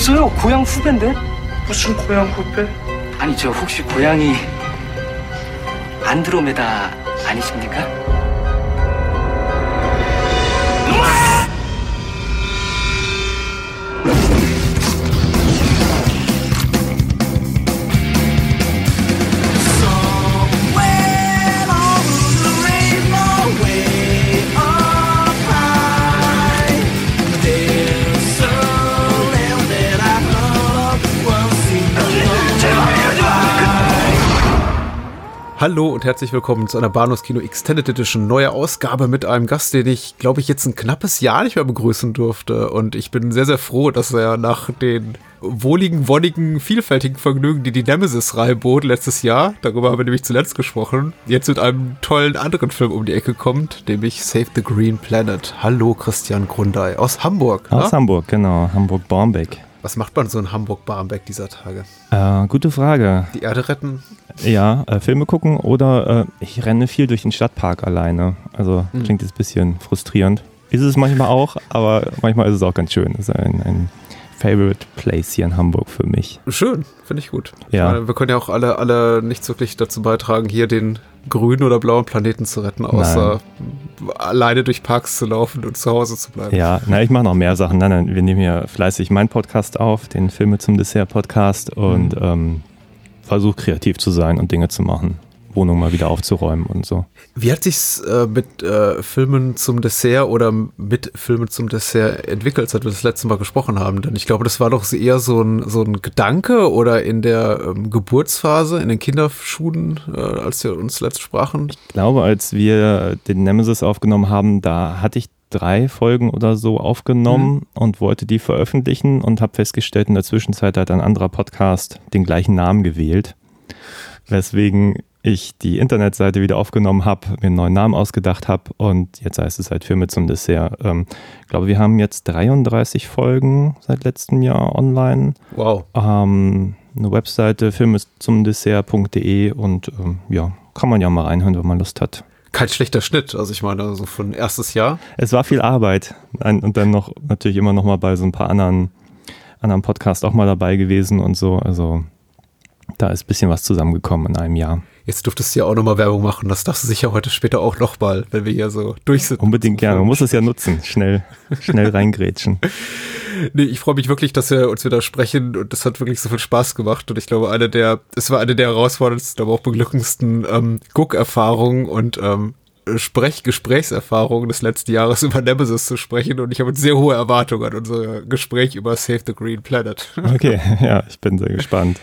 저 모르시겠어요? 고향 후배인데? 무슨 고향 후배? 아니 저 혹시 고향이 안드로메다 아니십니까? Hallo und herzlich willkommen zu einer Bahnhofskino Extended Edition, neue Ausgabe mit einem Gast, den ich, glaube ich, jetzt ein knappes Jahr nicht mehr begrüßen durfte. Und ich bin sehr, sehr froh, dass er nach den wohligen, wonnigen, vielfältigen Vergnügen, die die Nemesis-Reihe bot letztes Jahr, darüber haben wir nämlich zuletzt gesprochen, jetzt mit einem tollen anderen Film um die Ecke kommt, nämlich Save the Green Planet. Hallo Christian Grundei aus Hamburg. Aus na? Hamburg, genau, Hamburg-Barmbek. Was macht man so in Hamburg-Barmbek dieser Tage? Äh, gute Frage. Die Erde retten? Ja, äh, Filme gucken oder äh, ich renne viel durch den Stadtpark alleine. Also Hm. klingt jetzt ein bisschen frustrierend. Ist es manchmal auch, aber manchmal ist es auch ganz schön. Ist ein, ein Favorite Place hier in Hamburg für mich. Schön, finde ich gut. Ja. Ich meine, wir können ja auch alle, alle nicht wirklich dazu beitragen, hier den grünen oder blauen Planeten zu retten, außer alleine durch Parks zu laufen und zu Hause zu bleiben. Ja, na, ich mache noch mehr Sachen. Nein, nein, wir nehmen hier fleißig meinen Podcast auf, den Filme zum Dessert Podcast und Mhm. ähm, versuche kreativ zu sein und Dinge zu machen. Wohnung mal wieder aufzuräumen und so. Wie hat sich's äh, mit äh, Filmen zum Dessert oder mit Filmen zum Dessert entwickelt, seit wir das letzte Mal gesprochen haben? Denn ich glaube, das war doch eher so ein, so ein Gedanke oder in der ähm, Geburtsphase, in den Kinderschuhen, äh, als wir uns letzt sprachen. Ich glaube, als wir den Nemesis aufgenommen haben, da hatte ich drei Folgen oder so aufgenommen und wollte die veröffentlichen und habe festgestellt, in der Zwischenzeit hat ein anderer Podcast den gleichen Namen gewählt, weswegen ich die Internetseite wieder aufgenommen habe, mir einen neuen Namen ausgedacht habe und jetzt heißt es halt Filme zum Dessert. Ähm, ich glaube, wir haben jetzt 33 Folgen seit letztem Jahr online Wow. ähm, eine Webseite filmezumdessert.de und ähm, ja, kann man ja mal reinhören, wenn man Lust hat. Kein schlechter Schnitt, also ich meine, so von erstes Jahr. Es war viel Arbeit und dann noch natürlich immer noch mal bei so ein paar anderen, anderen Podcasts auch mal dabei gewesen und so. Also da ist ein bisschen was zusammengekommen in einem Jahr. Jetzt dürftest du ja auch nochmal Werbung machen. Das darfst du sicher heute später auch noch mal, wenn wir hier so durch sind. Unbedingt gerne. Man muss es ja nutzen. Schnell, schnell reingrätschen. Nee, ich freue mich wirklich, dass wir uns wieder sprechen und das hat wirklich so viel Spaß gemacht und ich glaube, eine der, es war eine der herausforderndsten, aber auch beglückendsten ähm, Guckerfahrungen und ähm, Sprech Gesprächserfahrungen des letzten Jahres über Nemesis zu sprechen und ich habe sehr hohe Erwartungen an unser Gespräch über Save the Green Planet. Okay, ja, ich bin sehr gespannt.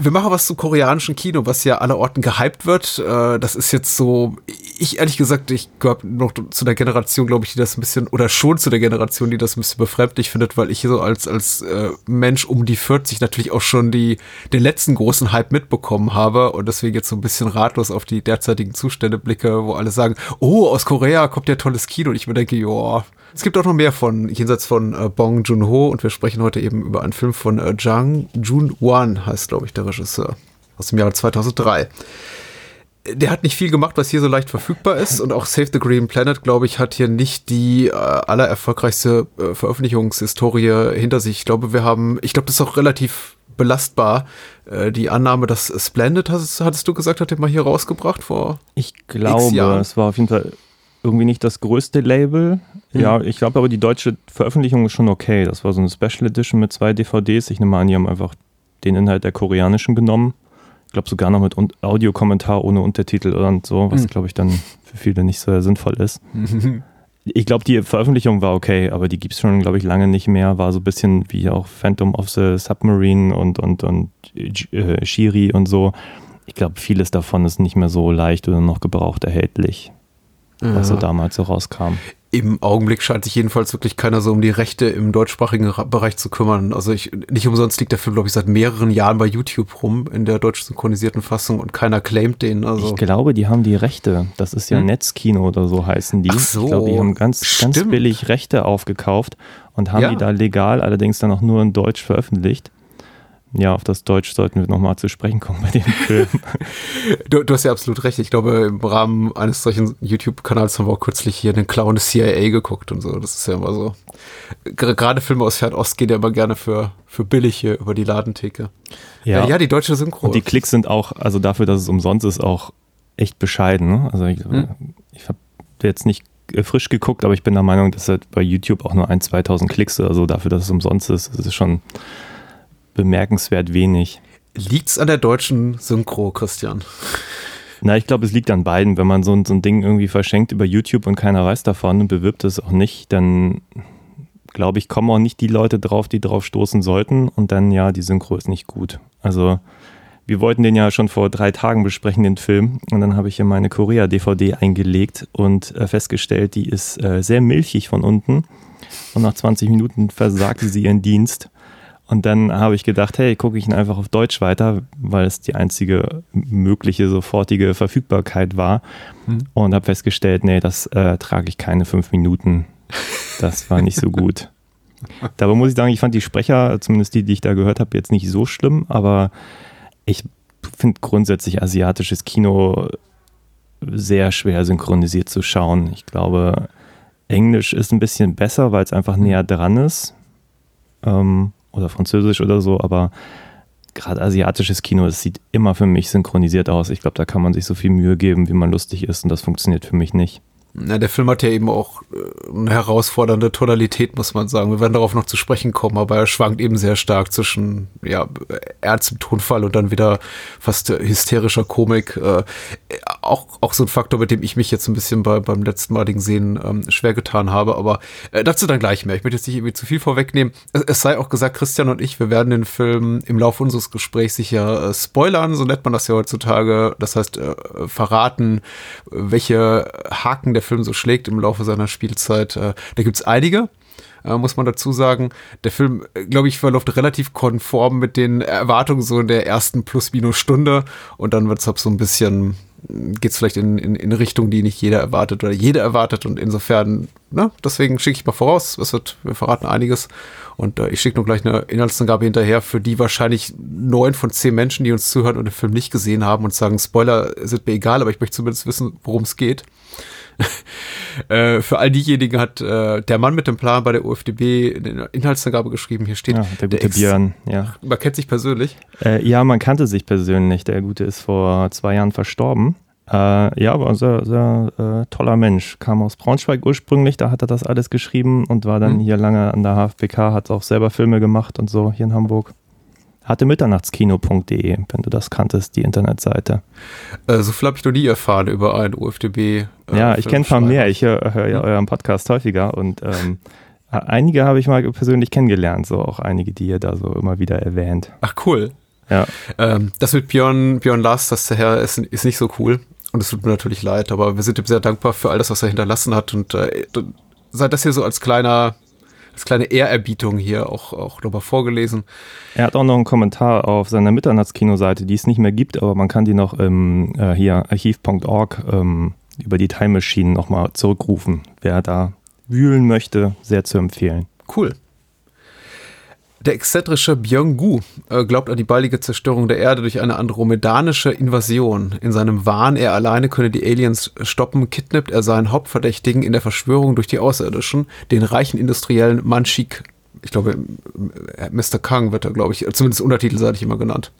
Wir machen was zum koreanischen Kino, was ja aller Orten gehypt wird. Äh, Das ist jetzt so, ich ehrlich gesagt, ich gehöre noch zu der Generation, glaube ich, die das ein bisschen, oder schon zu der Generation, die das ein bisschen befremdlich findet, weil ich so als, als äh, Mensch um die 40 natürlich auch schon die, den letzten großen Hype mitbekommen habe und deswegen jetzt so ein bisschen ratlos auf die derzeitigen Zustände blicke, wo alle sagen, oh, aus Korea kommt ja tolles Kino und ich mir denke, ja, es gibt auch noch mehr von, jenseits von äh, Bong Joon-ho und wir sprechen heute eben über einen Film von äh, Jang Joon-wan, heißt glaube ich der Regisseur, aus dem Jahre 2003. Der hat nicht viel gemacht, was hier so leicht verfügbar ist und auch Save the Green Planet, glaube ich, hat hier nicht die äh, allererfolgreichste äh, Veröffentlichungshistorie hinter sich. Ich glaube, wir haben, ich glaube, das ist auch relativ belastbar. Äh, die Annahme, dass Splendid, hast, hattest du gesagt, hat er mal hier rausgebracht vor Ich glaube, es war auf jeden Fall irgendwie nicht das größte Label. Ja, ich glaube aber die deutsche Veröffentlichung ist schon okay. Das war so eine Special Edition mit zwei DVDs. Ich nehme an, die haben einfach den Inhalt der koreanischen genommen. Ich glaube sogar noch mit Audiokommentar ohne Untertitel und so, was glaube ich dann für viele nicht so sinnvoll ist. Ich glaube, die Veröffentlichung war okay, aber die gibt es schon, glaube ich, lange nicht mehr. War so ein bisschen wie auch Phantom of the Submarine und, und, und äh, Shiri und so. Ich glaube, vieles davon ist nicht mehr so leicht oder noch gebraucht erhältlich, was so Ja. damals so rauskam. Im Augenblick scheint sich jedenfalls wirklich keiner so um die Rechte im deutschsprachigen Ra- Bereich zu kümmern. Also ich, nicht umsonst liegt der Film, glaube ich, seit mehreren Jahren bei YouTube rum in der deutsch synchronisierten Fassung und keiner claimt den. Also Ich glaube, die haben die Rechte. Das ist ja Hm. Netzkino oder so heißen die. Ach so, Ich glaube, die haben ganz, ganz billig Rechte aufgekauft und haben Ja. die da legal, allerdings dann auch nur in Deutsch veröffentlicht. Ja, auf das Deutsch sollten wir nochmal zu sprechen kommen bei dem Film. Du, du hast ja absolut recht. Ich glaube, im Rahmen eines solchen YouTube-Kanals haben wir auch kürzlich hier den Clown des CIA geguckt und so. Das ist ja immer so. Ger- Gerade Filme aus Fernost gehen ja immer gerne für, für billig hier über die Ladentheke. Ja, Äh, ja die deutsche Synchro. und die Klicks sind auch, also dafür, dass es umsonst ist, auch echt bescheiden. Ne? Also ich, Hm. ich habe jetzt nicht äh, frisch geguckt, aber ich bin der Meinung, dass halt bei YouTube auch nur ein, 2000 Klicks oder so dafür, dass es umsonst ist. Das ist schon bemerkenswert wenig. Liegt's an der deutschen Synchro, Christian? Na, ich glaube, es liegt an beiden. Wenn man so, ein- so ein Ding irgendwie verschenkt über YouTube und keiner weiß davon und bewirbt es auch nicht, dann glaube ich, kommen auch nicht die Leute drauf, die drauf stoßen sollten. Und dann, ja, die Synchro ist nicht gut. Also, wir wollten den ja schon vor drei Tagen besprechen, den Film. Und dann habe ich hier meine Korea-DVD eingelegt und äh, festgestellt, die ist äh, sehr milchig von unten. Und nach 20 Minuten versagte sie ihren Dienst. Und dann habe ich gedacht, hey, gucke ich ihn einfach auf Deutsch weiter, weil es die einzige mögliche sofortige Verfügbarkeit war. Und habe festgestellt, nee, das äh, trage ich keine fünf Minuten. Das war nicht so gut. Dabei muss ich sagen, ich fand die Sprecher, zumindest die, die ich da gehört habe, jetzt nicht so schlimm, aber ich finde grundsätzlich asiatisches Kino sehr schwer synchronisiert zu schauen. Ich glaube, Englisch ist ein bisschen besser, weil es einfach näher dran ist. Ähm, oder Französisch oder so, aber gerade asiatisches Kino, das sieht immer für mich synchronisiert aus. Ich glaube, da kann man sich so viel Mühe geben, wie man lustig ist und das funktioniert für mich nicht. Ja, der Film hat ja eben auch äh, eine herausfordernde Tonalität, muss man sagen. Wir werden darauf noch zu sprechen kommen, aber er schwankt eben sehr stark zwischen ja, ernstem Tonfall und dann wieder fast hysterischer Komik. Äh, auch, auch so ein Faktor, mit dem ich mich jetzt ein bisschen bei, beim letzten maligen Sehen ähm, schwer getan habe, aber äh, dazu dann gleich mehr. Ich möchte jetzt nicht irgendwie zu viel vorwegnehmen. Es, es sei auch gesagt, Christian und ich, wir werden den Film im Laufe unseres Gesprächs sicher äh, spoilern, so nennt man das ja heutzutage. Das heißt, äh, verraten, welche Haken der Film so schlägt im Laufe seiner Spielzeit. Äh, da gibt's einige äh, muss man dazu sagen. Der Film, äh, glaube ich, verläuft relativ konform mit den Erwartungen so in der ersten plus-minus-Stunde und dann wird's ab so ein bisschen, geht's vielleicht in, in, in Richtung, die nicht jeder erwartet oder jeder erwartet und insofern, ne, deswegen schicke ich mal voraus, es wird, wir verraten einiges und äh, ich schicke nur gleich eine Inhaltsangabe hinterher für die wahrscheinlich neun von zehn Menschen, die uns zuhören und den Film nicht gesehen haben und sagen, Spoiler sind mir egal, aber ich möchte zumindest wissen, worum es geht. Äh, für all diejenigen hat äh, der Mann mit dem Plan bei der UFDB eine Inhaltsangabe geschrieben. Hier steht, Ja, der gute Ex- Björn, ja. Man kennt sich persönlich. Äh, ja, man kannte sich persönlich. Der Gute ist vor zwei Jahren verstorben. Äh, ja, ein sehr, sehr äh, toller Mensch. Kam aus Braunschweig ursprünglich, da hat er das alles geschrieben und war dann Mhm. hier lange an der HFBK, hat auch selber Filme gemacht und so hier in Hamburg. Hatte mitternachtskino.de, wenn du das kanntest, die Internetseite. Äh, so viel habe ich noch nie erfahren über einen UFDB. Äh, ja, ich kenne ein paar mehr. Ich höre hör ja Mhm. euren Podcast häufiger und ähm, einige habe ich mal persönlich kennengelernt, so auch einige, die ihr da so immer wieder erwähnt. Ach, cool. Ja. Ähm, das mit Björn, Björn Lars, das der Herr ist, ist nicht so cool. Und es tut mir natürlich leid, aber wir sind ihm sehr dankbar für all das, was er hinterlassen hat. Und äh, sei das hier so als kleiner, als kleine Ehrerbietung hier auch, auch nochmal vorgelesen. Er hat auch noch einen Kommentar auf seiner Mitternachtskino-Seite, die es nicht mehr gibt, aber man kann die noch im äh, hier archiv.org ähm, über die Time Machine nochmal zurückrufen. Wer da wühlen möchte, sehr zu empfehlen. Cool. Der exzentrische Byung-gu äh, glaubt an die baldige Zerstörung der Erde durch eine andromedanische Invasion. In seinem Wahn, er alleine könne die Aliens stoppen, kidnappt er seinen Hauptverdächtigen in der Verschwörung durch die Außerirdischen, den reichen Industriellen Manchik. Ich glaube, äh, Mr. Kang wird er, glaube ich, zumindest untertitelseitig immer genannt.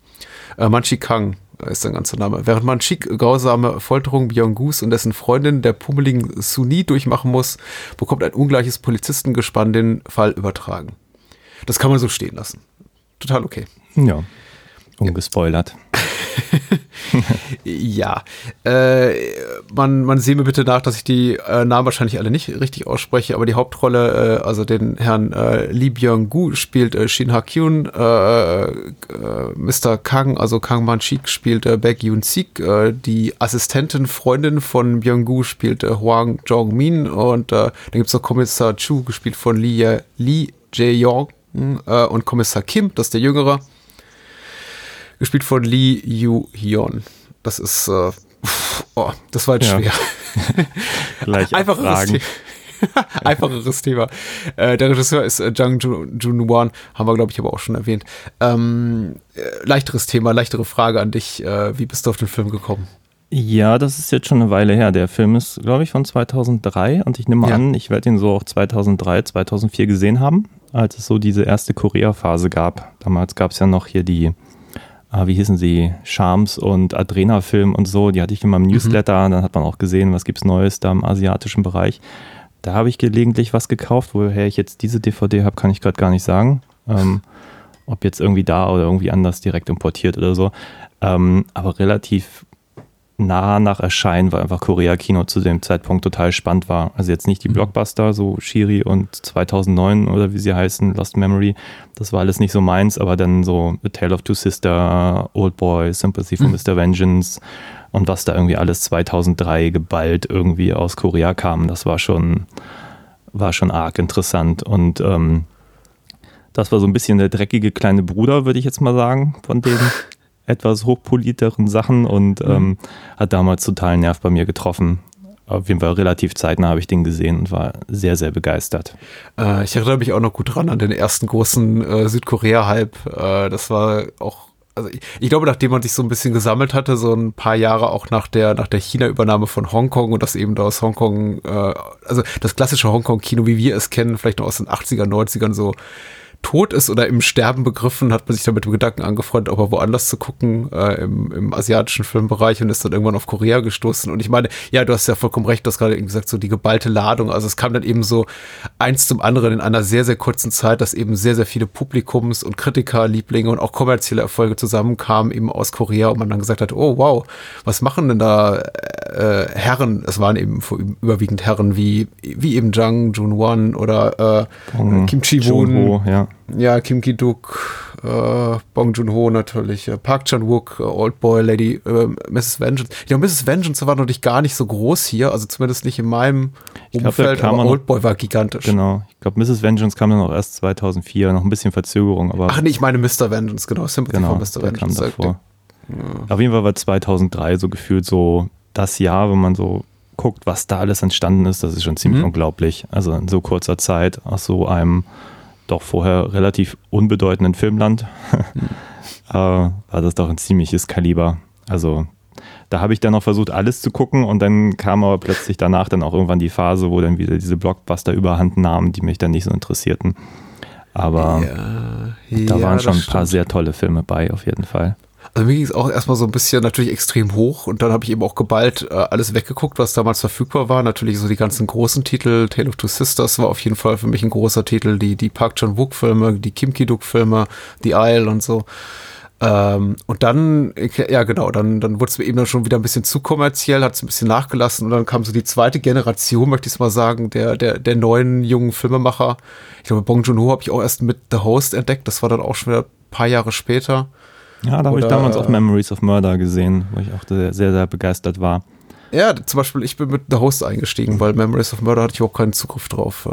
Äh, Manchik Kang ist sein ganzer Name. Während Manchik grausame Folterung Byung-gus und dessen Freundin der pummeligen Suni durchmachen muss, bekommt ein ungleiches Polizistengespann den Fall übertragen. Das kann man so stehen lassen. Total okay. Ja, ungespoilert. Ja, äh, man, man sehe mir bitte nach, dass ich die äh, Namen wahrscheinlich alle nicht richtig ausspreche, aber die Hauptrolle, äh, also den Herrn äh, Lee Byung-gu spielt äh, Shin Ha-kyun, äh, Mr. Kang, also Kang Man-chik spielt äh, Baek Yoon-sik, die Assistentin, Freundin von Byung-gu spielt Hwang Jong-min und dann gibt's noch Kommissar Chu, gespielt von Lee, Lee Jae-yong äh, und Kommissar Kim, das ist der Jüngere, gespielt von Lee Yu-hyun. Das ist, äh, oh, das war jetzt Ja. schwer. Gleich Einfacheres. Thema. Einfacheres Thema. Äh, der Regisseur ist äh, Jung Jun-Wan, haben wir, glaube ich, aber auch schon erwähnt. Ähm, äh, leichteres Thema, leichtere Frage an dich. Äh, wie bist du auf den Film gekommen? Ja, das ist jetzt schon eine Weile her. Der Film ist, glaube ich, von 2003 und ich nehme Ja. an, ich werde ihn so auch 2003, 2004 gesehen haben, als es so diese erste Korea-Phase gab. Damals gab es ja noch hier die, ah, wie hießen sie, Charms und Adrena-Film und so. Die hatte ich in meinem Newsletter. Dann hat man auch gesehen, was gibt's Neues da im asiatischen Bereich. Da habe ich gelegentlich was gekauft. Woher ich jetzt diese DVD habe, kann ich gerade gar nicht sagen. Ähm, ob jetzt irgendwie da oder irgendwie anders direkt importiert oder so. Ähm, aber relativ nah nach Erscheinen, weil einfach Korea-Kino zu dem Zeitpunkt total spannend war. Also jetzt nicht die Blockbuster, so Shiri und 2009 oder wie sie heißen, Lost Memory, das war alles nicht so meins, aber dann so A Tale of Two Sister, Old Boy, Sympathy for Mr. Vengeance und was da irgendwie alles 2003 geballt irgendwie aus Korea kam, das war schon, war schon arg interessant und ähm, das war so ein bisschen der dreckige kleine Bruder, würde ich jetzt mal sagen, von den etwas hochpoliteren Sachen und ähm, hat damals total Nerv bei mir getroffen. Auf jeden Fall relativ zeitnah habe ich den gesehen und war sehr, sehr begeistert. Äh, ich erinnere mich auch noch gut dran an den ersten großen äh, Südkorea-Hype. Äh, das war auch, also ich, ich glaube, nachdem man sich so ein bisschen gesammelt hatte, so ein paar Jahre auch nach der, nach der China-Übernahme von Hongkong und das eben da aus Hongkong, äh, also das klassische Hongkong-Kino, wie wir es kennen, vielleicht noch aus den 80er, 90ern so tot ist oder im Sterben begriffen, hat man sich dann mit dem Gedanken angefreundet, auch mal woanders zu gucken, äh, im, im asiatischen Filmbereich und ist dann irgendwann auf Korea gestoßen. Und ich meine, ja, du hast ja vollkommen recht, du hast gerade eben gesagt, so die geballte Ladung. Also es kam dann eben so eins zum anderen in einer sehr, sehr kurzen Zeit, dass eben sehr, sehr viele Publikums- und Kritikerlieblinge und auch kommerzielle Erfolge zusammenkamen, eben aus Korea und man dann gesagt hat, oh wow, was machen denn da äh, Herren? Es waren eben vor- überwiegend Herren wie, wie eben Jang Jun-Won oder äh, Kim Chi-woon. Ja. Ja, Kim Ki-duk, äh, Bong Joon-ho natürlich, äh, Park Chan-wook, äh, Old Boy, Lady, äh, Mrs. Vengeance. Ich glaube, Mrs. Vengeance war natürlich gar nicht so groß hier, also zumindest nicht in meinem da Umfeld, aber Old Boy war gigantisch. Genau. Ich glaube, Mrs. Vengeance kam dann auch erst 2004, noch ein bisschen Verzögerung, aber Ach nee, ich meine Mr. Vengeance, genau, Sympathy genau, for Mr. der kam Vengeance. davor. Auf jeden Fall war 2003 so gefühlt so das Jahr, wenn man so guckt, was da alles entstanden ist, das ist schon ziemlich Mhm. unglaublich. Also in so kurzer Zeit aus so einem doch vorher relativ unbedeutenden Filmland äh, war das doch ein ziemliches Kaliber. Also da habe ich dann noch versucht, alles zu gucken und dann kam aber plötzlich danach dann auch irgendwann die Phase, wo dann wieder diese Blockbuster überhand nahmen, die mich dann nicht so interessierten. Aber Ja, da ja, waren schon ein paar stimmt. sehr tolle Filme bei, auf jeden Fall. Also mir ging es auch erstmal so ein bisschen natürlich extrem hoch und dann habe ich eben auch geballt äh, alles weggeguckt, was damals verfügbar war. Natürlich so die ganzen großen Titel. Tale of Two Sisters war auf jeden Fall für mich ein großer Titel. Die, die Park Chan-wook-Filme, die Kim Ki-duk-Filme, The Isle und so. Ähm, und dann, ja genau, dann, dann wurde es mir eben dann schon wieder ein bisschen zu kommerziell, hat es ein bisschen nachgelassen und dann kam so die zweite Generation, möchte ich es mal sagen, der, der, der neuen jungen Filmemacher. Ich glaube, Bong Joon-ho habe ich auch erst mit The Host entdeckt, das war dann auch schon wieder ein paar Jahre später. Ja, da habe ich damals auch äh, Memories of Murder gesehen, wo ich auch sehr, sehr, sehr begeistert war. Ja, zum Beispiel, ich bin mit The Host eingestiegen, weil Memories of Murder hatte ich auch keinen Zugriff drauf.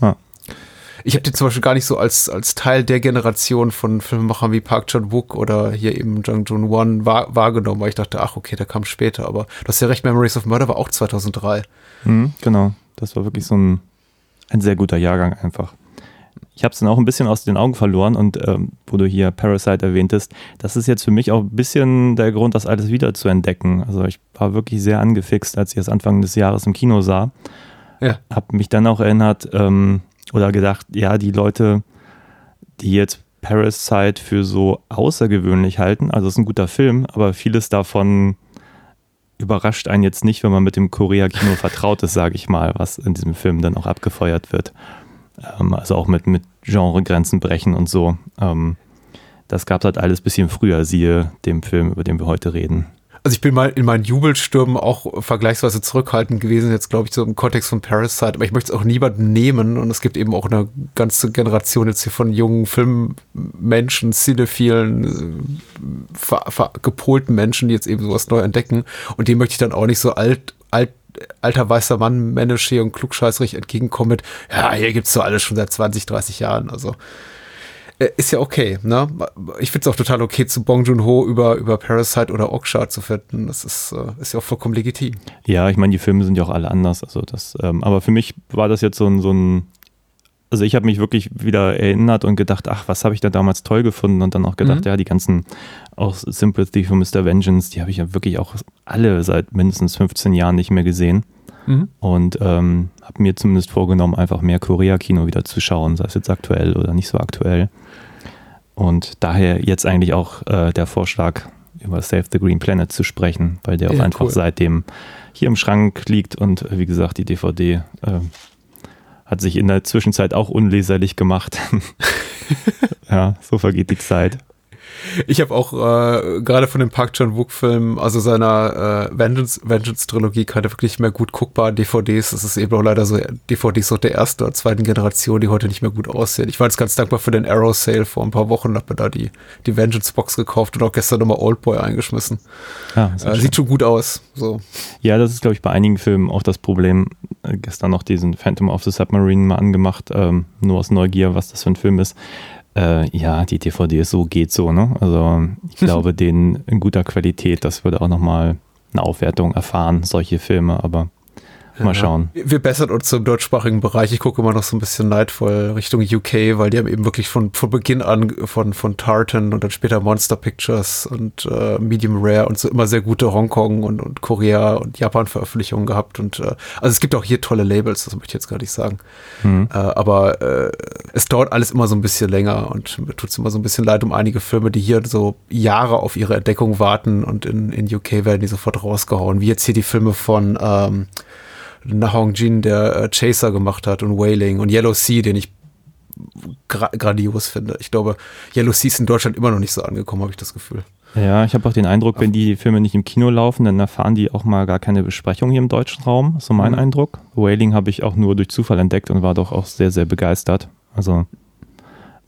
Ah. Ich habe den zum Beispiel gar nicht so als, als Teil der Generation von Filmemachern wie Park Chan-wook oder hier eben Jung Joon-won wahr, wahrgenommen, weil ich dachte, ach okay, der kam später. Aber du hast ja recht, Memories of Murder war auch 2003. Mhm, genau, das war wirklich so ein, ein sehr guter Jahrgang einfach. Ich habe es dann auch ein bisschen aus den Augen verloren und ähm, wo du hier Parasite erwähntest, das ist jetzt für mich auch ein bisschen der Grund, das alles wieder zu entdecken. Also ich war wirklich sehr angefixt, als ich es Anfang des Jahres im Kino sah. Ja. Habe mich dann auch erinnert ähm, oder gedacht, ja, die Leute, die jetzt Parasite für so außergewöhnlich halten, also es ist ein guter Film, aber vieles davon überrascht einen jetzt nicht, wenn man mit dem Korea-Kino vertraut ist, sage ich mal, was in diesem Film dann auch abgefeuert wird. Ähm, also auch mit, mit Genregrenzen brechen und so. Ähm, das gab es halt alles bisschen früher, siehe dem Film, über den wir heute reden. Also ich bin mal in meinen Jubelstürmen auch vergleichsweise zurückhaltend gewesen, jetzt glaube ich so im Kontext von Parasite, aber ich möchte es auch niemandem nehmen und es gibt eben auch eine ganze Generation jetzt hier von jungen Filmmenschen, cinephilen, äh, gepolten Menschen, die jetzt eben sowas neu entdecken und dem möchte ich dann auch nicht so alt, alt alter weißer Mann, männisch hier und klugscheißrig entgegenkommen mit, ja, hier gibt's so alles schon seit 20, 30 Jahren, also ist ja okay, ne? Ich finde es auch total okay, zu Bong Joon-ho über, über Parasite oder Oksha zu finden. Das ist, äh, ist ja auch vollkommen legitim. Ja, ich meine, die Filme sind ja auch alle anders. Also das, ähm, aber für mich war das jetzt so ein, so ein also ich habe mich wirklich wieder erinnert und gedacht, ach, was habe ich da damals toll gefunden und dann auch gedacht, Mhm. ja, die ganzen auch Sympathy for Mr. Vengeance, die habe ich ja wirklich auch alle seit mindestens 15 Jahren nicht mehr gesehen und ähm, habe mir zumindest vorgenommen, einfach mehr Korea-Kino wieder zu schauen, sei es jetzt aktuell oder nicht so aktuell. Und daher jetzt eigentlich auch äh, der Vorschlag, über Save the Green Planet zu sprechen, weil der auch Ja, einfach cool. seitdem hier im Schrank liegt und äh, wie gesagt, die DVD äh, hat sich in der Zwischenzeit auch unleserlich gemacht. ja, so vergeht die Zeit. Ich habe auch äh, gerade von dem Park Chan-wook-Film, also seiner äh, Vengeance- Vengeance-Trilogie, keine wirklich mehr gut guckbaren DVDs. Das ist eben auch leider so DVDs auch der ersten oder zweiten Generation, die heute nicht mehr gut aussehen. Ich war jetzt ganz dankbar für den Arrow Sale vor ein paar Wochen, habe mir da die, die Vengeance-Box gekauft und auch gestern nochmal Oldboy eingeschmissen. Sehr Äh, schön. sieht schon gut aus. So. ja, das ist, glaube ich, bei einigen Filmen auch das Problem. Äh, gestern noch diesen Phantom of the Submarine mal angemacht, ähm, nur aus Neugier, was das für ein Film ist. Äh, ja, die DVD ist so, geht so, ne? Also ich glaube, den in guter Qualität, das würde auch nochmal eine Aufwertung erfahren, solche Filme, aber mal schauen. Wir wir bessern uns im deutschsprachigen Bereich. Ich gucke immer noch so ein bisschen neidvoll Richtung UK, weil die haben eben wirklich von, von Beginn an von, von Tartan und dann später Monster Pictures und äh, Medium Rare und so immer sehr gute Hongkong und, und Korea und Japan Veröffentlichungen gehabt. Und äh, also es gibt auch hier tolle Labels, das möchte ich jetzt gar nicht sagen. Mhm. Äh, aber äh, es dauert alles immer so ein bisschen länger und mir tut es immer so ein bisschen leid um einige Filme, die hier so Jahre auf ihre Entdeckung warten und in, in UK werden die sofort rausgehauen. Wie jetzt hier die Filme von ähm, Na Hong Jin, der äh, Chaser gemacht hat und Wailing und Yellow Sea, den ich gra grandios finde. Ich glaube, Yellow Sea ist in Deutschland immer noch nicht so angekommen, habe ich das Gefühl. Ja, ich habe auch den Eindruck, wenn die Filme nicht im Kino laufen, dann erfahren die auch mal gar keine Besprechung hier im deutschen Raum. So mein Mhm. Eindruck. Wailing habe ich auch nur durch Zufall entdeckt und war doch auch sehr, sehr begeistert. Also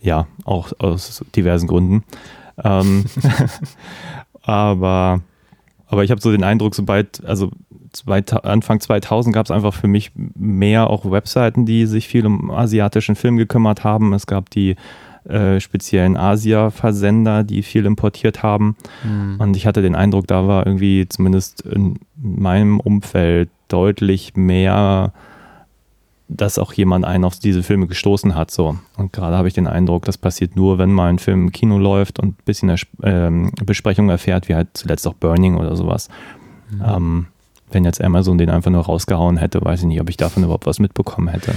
ja, auch aus diversen Gründen. Ähm, aber, aber ich habe so den Eindruck, sobald, also Anfang 2000 gab es einfach für mich mehr auch Webseiten, die sich viel um asiatischen Film gekümmert haben. Es gab die äh, speziellen Asia-Versender, die viel importiert haben. Und ich hatte den Eindruck, da war irgendwie zumindest in meinem Umfeld deutlich mehr, dass auch jemand einen auf diese Filme gestoßen hat. So. Und gerade habe ich den Eindruck, das passiert nur, wenn mal ein Film im Kino läuft und ein bisschen eine ähm, Besprechung erfährt, wie halt zuletzt auch Burning oder sowas. Ähm, wenn jetzt Amazon den einfach nur rausgehauen hätte, weiß ich nicht, ob ich davon überhaupt was mitbekommen hätte.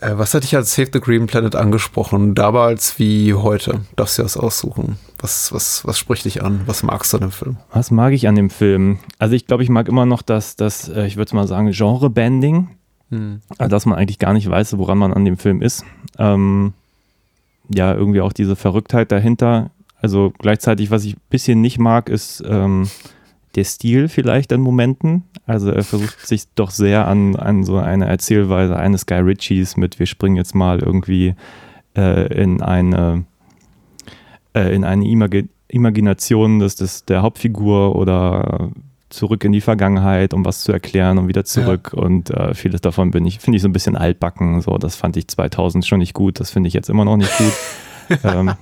Äh, was hatte ich als Save the Green Planet angesprochen? Damals wie heute? Darfst du das aussuchen? Was, was, was spricht dich an? Was magst du an dem Film? Was mag ich an dem Film? Also ich glaube, ich mag immer noch das, das äh, ich würde mal sagen, Genre-Bending. Also, dass man eigentlich gar nicht weiß, woran man an dem Film ist. Ähm, ja, irgendwie auch diese Verrücktheit dahinter. Also gleichzeitig, was ich ein bisschen nicht mag, ist ähm, der Stil vielleicht an Momenten. Also er versucht sich doch sehr an, an so eine Erzählweise eines Guy Ritchies mit, wir springen jetzt mal irgendwie äh, in eine äh, in eine Imagi Imagination des, des, der Hauptfigur oder zurück in die Vergangenheit, um was zu erklären und wieder zurück. Und äh, vieles davon bin ich, finde ich so ein bisschen altbacken. So, das fand ich 2000 schon nicht gut. Das finde ich jetzt immer noch nicht gut. ähm,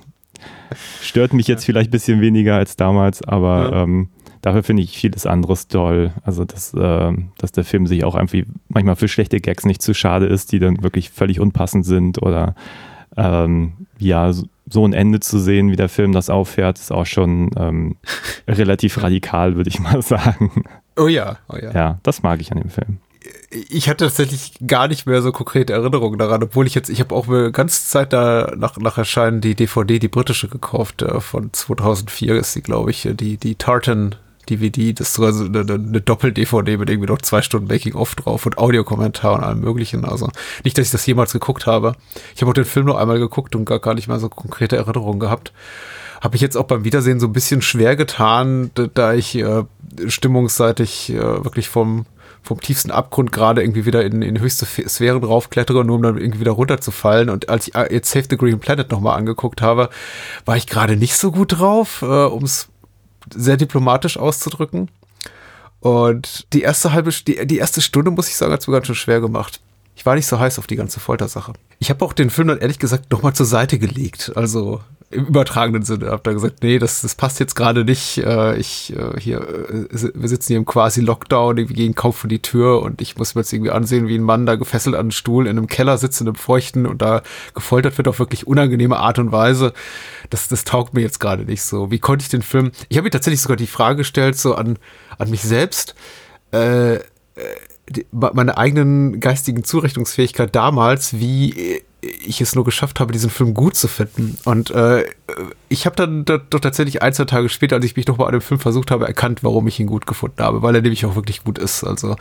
stört mich jetzt vielleicht ein bisschen weniger als damals, aber Ja. ähm, dafür finde ich vieles anderes toll. Also, dass, äh, dass der Film sich auch irgendwie manchmal für schlechte Gags nicht zu schade ist, die dann wirklich völlig unpassend sind oder ähm, ja, so- ein Ende zu sehen, wie der Film das auffährt, ist auch schon ähm, relativ radikal, würde ich mal sagen. Oh ja, oh ja. Ja, das mag ich an dem Film. Ich hatte tatsächlich gar nicht mehr so konkrete Erinnerungen daran, obwohl ich jetzt, ich habe auch eine ganze Zeit da nach, nach Erscheinen die DVD, die britische gekauft, äh, von 2004 ist sie, glaube ich, die, die Tartan DVD, das ist sogar so eine, eine Doppel-DVD mit irgendwie noch zwei Stunden Making-of drauf und Audiokommentar und allem möglichen. Also nicht, dass ich das jemals geguckt habe. Ich habe auch den Film nur einmal geguckt und gar, gar nicht mehr so konkrete Erinnerungen gehabt. Habe ich jetzt auch beim Wiedersehen so ein bisschen schwer getan, da- ich äh, stimmungsseitig äh, wirklich vom, vom tiefsten Abgrund gerade irgendwie wieder in, in höchste Sphären raufklettere, nur um dann irgendwie wieder runterzufallen. Und als ich äh, jetzt Save the Green Planet nochmal angeguckt habe, war ich gerade nicht so gut drauf, äh, um es sehr diplomatisch auszudrücken. Und die erste halbe, die, die erste Stunde, muss ich sagen, hat es mir ganz schön schwer gemacht. Ich war nicht so heiß auf die ganze Foltersache. Ich habe auch den Film dann ehrlich gesagt nochmal zur Seite gelegt. Also im übertragenen Sinne. Hab da gesagt, nee, das, das passt jetzt gerade nicht. Äh, ich äh, hier, äh, wir sitzen hier im quasi Lockdown, wir gehen kaum vor die Tür und ich muss mir jetzt irgendwie ansehen, wie ein Mann da gefesselt an einem Stuhl in einem Keller sitzt, in einem Feuchten und da gefoltert wird auf wirklich unangenehme Art und Weise. Das, das taugt mir jetzt gerade nicht so. Wie konnte ich den Film? Ich habe mir tatsächlich sogar die Frage gestellt, so an, an mich selbst. Äh, die, meine eigenen geistigen Zurechnungsfähigkeit damals, wie ich es nur geschafft habe, diesen Film gut zu finden. Und äh, ich habe dann doch tatsächlich ein, zwei Tage später, als ich mich nochmal an dem Film versucht habe, erkannt, warum ich ihn gut gefunden habe, weil er nämlich auch wirklich gut ist. Also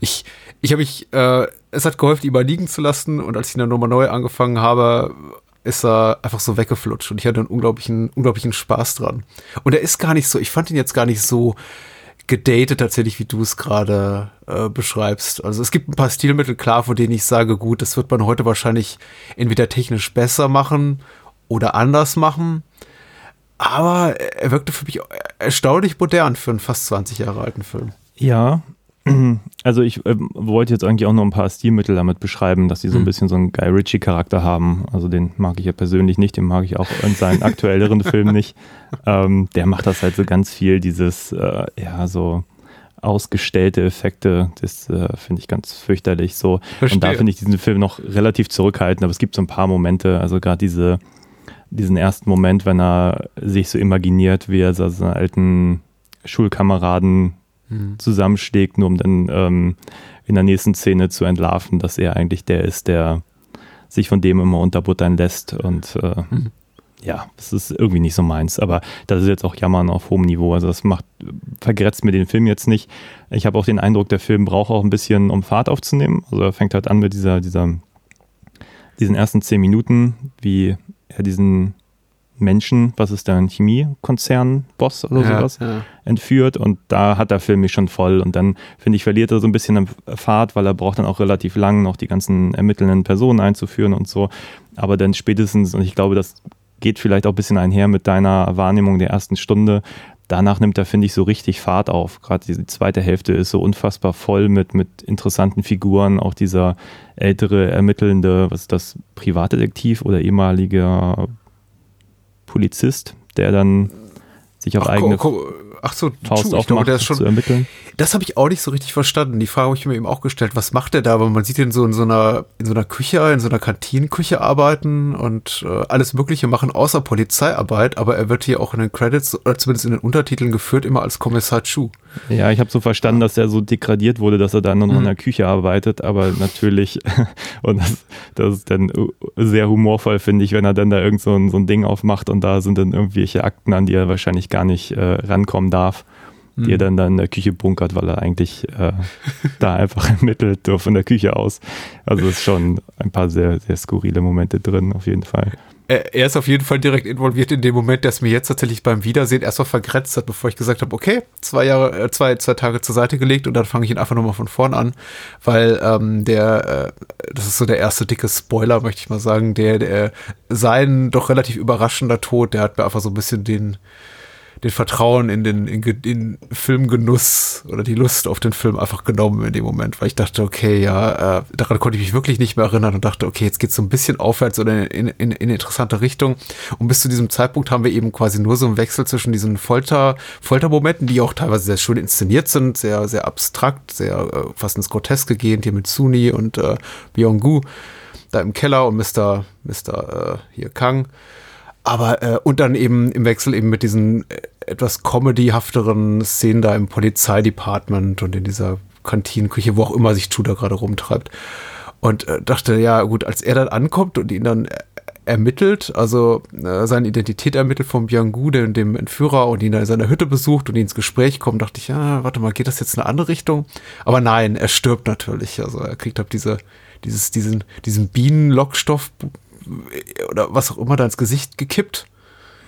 ich, ich habe mich, äh, es hat geholfen, ihn mal liegen zu lassen und als ich ihn dann nochmal neu angefangen habe, ist er einfach so weggeflutscht und ich hatte einen unglaublichen, unglaublichen Spaß dran. Und er ist gar nicht so, ich fand ihn jetzt gar nicht so gedatet tatsächlich, wie du es gerade äh, beschreibst. Also es gibt ein paar Stilmittel, klar, vor denen ich sage, gut, das wird man heute wahrscheinlich entweder technisch besser machen oder anders machen. Aber er wirkte für mich erstaunlich modern für einen fast 20 Jahre alten Film. Ja, also ich äh, wollte jetzt eigentlich auch noch ein paar Stilmittel damit beschreiben, dass die so ein hm. bisschen so einen Guy Ritchie-Charakter haben. Also den mag ich ja persönlich nicht, den mag ich auch in seinen aktuelleren Filmen nicht. Ähm, der macht das halt so ganz viel, dieses, äh, ja, so ausgestellte Effekte, das äh, finde ich ganz fürchterlich so. Verstehe. Und da finde ich diesen Film noch relativ zurückhaltend, aber es gibt so ein paar Momente, also gerade diese, diesen ersten Moment, wenn er sich so imaginiert, wie er seinen alten Schulkameraden mhm. zusammenschlägt, nur um dann ähm, in der nächsten Szene zu entlarven, dass er eigentlich der ist, der sich von dem immer unterbuttern lässt. Und äh, mhm. ja, das ist irgendwie nicht so meins. Aber das ist jetzt auch Jammern auf hohem Niveau. Also das macht, vergrätzt mir den Film jetzt nicht. Ich habe auch den Eindruck, der Film braucht auch ein bisschen, um Fahrt aufzunehmen. Also er fängt halt an mit dieser, dieser, diesen ersten zehn Minuten, wie er diesen Menschen, was ist da, ein Chemiekonzern-Boss oder ja, sowas, ja. entführt und da hat der Film mich schon voll und dann, finde ich, verliert er so ein bisschen an Fahrt, weil er braucht dann auch relativ lang noch die ganzen ermittelnden Personen einzuführen und so, aber dann spätestens, und ich glaube, das geht vielleicht auch ein bisschen einher mit deiner Wahrnehmung der ersten Stunde, danach nimmt er, finde ich, so richtig Fahrt auf. Gerade die zweite Hälfte ist so unfassbar voll mit, mit interessanten Figuren. Auch dieser ältere, ermittelnde, was ist das, Privatdetektiv oder ehemaliger Polizist, der dann sich auf ach, eigene ach so, Faust true, aufmacht, glaube, schon, zu ermitteln. Das habe ich auch nicht so richtig verstanden. Die Frage habe ich mir eben auch gestellt, was macht der da? Aber man sieht ihn so in so einer, in so einer Küche, in so einer Kantinenküche arbeiten und äh, alles Mögliche machen, außer Polizeiarbeit, aber er wird hier auch in den Credits, oder zumindest in den Untertiteln geführt, immer als Kommissar Chu. Ja, ich habe so verstanden, dass er so degradiert wurde, dass er dann noch mhm. in der Küche arbeitet, aber natürlich, und das, das ist dann sehr humorvoll, finde ich, wenn er dann da irgend so ein, so ein Ding aufmacht und da sind dann irgendwelche Akten, an die er wahrscheinlich gar nicht äh, rankommen darf die er hm. dann da in der Küche bunkert, weil er eigentlich äh, da einfach ermittelt, von der Küche aus. Also es ist schon ein paar sehr, sehr skurrile Momente drin, auf jeden Fall. Er ist auf jeden Fall direkt involviert in dem Moment, der es mir jetzt tatsächlich beim Wiedersehen erstmal vergrätzt hat, bevor ich gesagt habe, okay, zwei Jahre, äh, zwei, zwei Tage zur Seite gelegt und dann fange ich ihn einfach nochmal von vorn an, weil ähm, der, äh, das ist so der erste dicke Spoiler, möchte ich mal sagen, der, der sein doch relativ überraschender Tod, der hat mir einfach so ein bisschen den, den Vertrauen in den in, in Filmgenuss oder die Lust auf den Film einfach genommen in dem Moment, weil ich dachte, okay, ja, äh, daran konnte ich mich wirklich nicht mehr erinnern und dachte, okay, jetzt geht's so ein bisschen aufwärts oder in, in, in interessante Richtung. Und bis zu diesem Zeitpunkt haben wir eben quasi nur so einen Wechsel zwischen diesen Folter, Foltermomenten, die auch teilweise sehr schön inszeniert sind, sehr, sehr abstrakt, sehr äh, fast ins Groteske gehend, hier mit Suni und äh, Byung-gu da im Keller und Mr. Mr. Äh, hier Kang. Aber äh, und dann eben im Wechsel eben mit diesen äh, etwas comedyhafteren Szenen da im Polizeidepartment und in dieser Kantinenküche, wo auch immer sich Tudor gerade rumtreibt. Und äh, dachte, ja gut, als er dann ankommt und ihn dann äh, ermittelt, also äh, seine Identität ermittelt vom Biangu, dem, dem Entführer und ihn dann in seiner Hütte besucht und ihn ins Gespräch kommt, dachte ich, ja, warte mal, geht das jetzt in eine andere Richtung? Aber nein, er stirbt natürlich. Also er kriegt halt diese, dieses, diesen, diesen Bienenlockstoff oder was auch immer da ins Gesicht gekippt,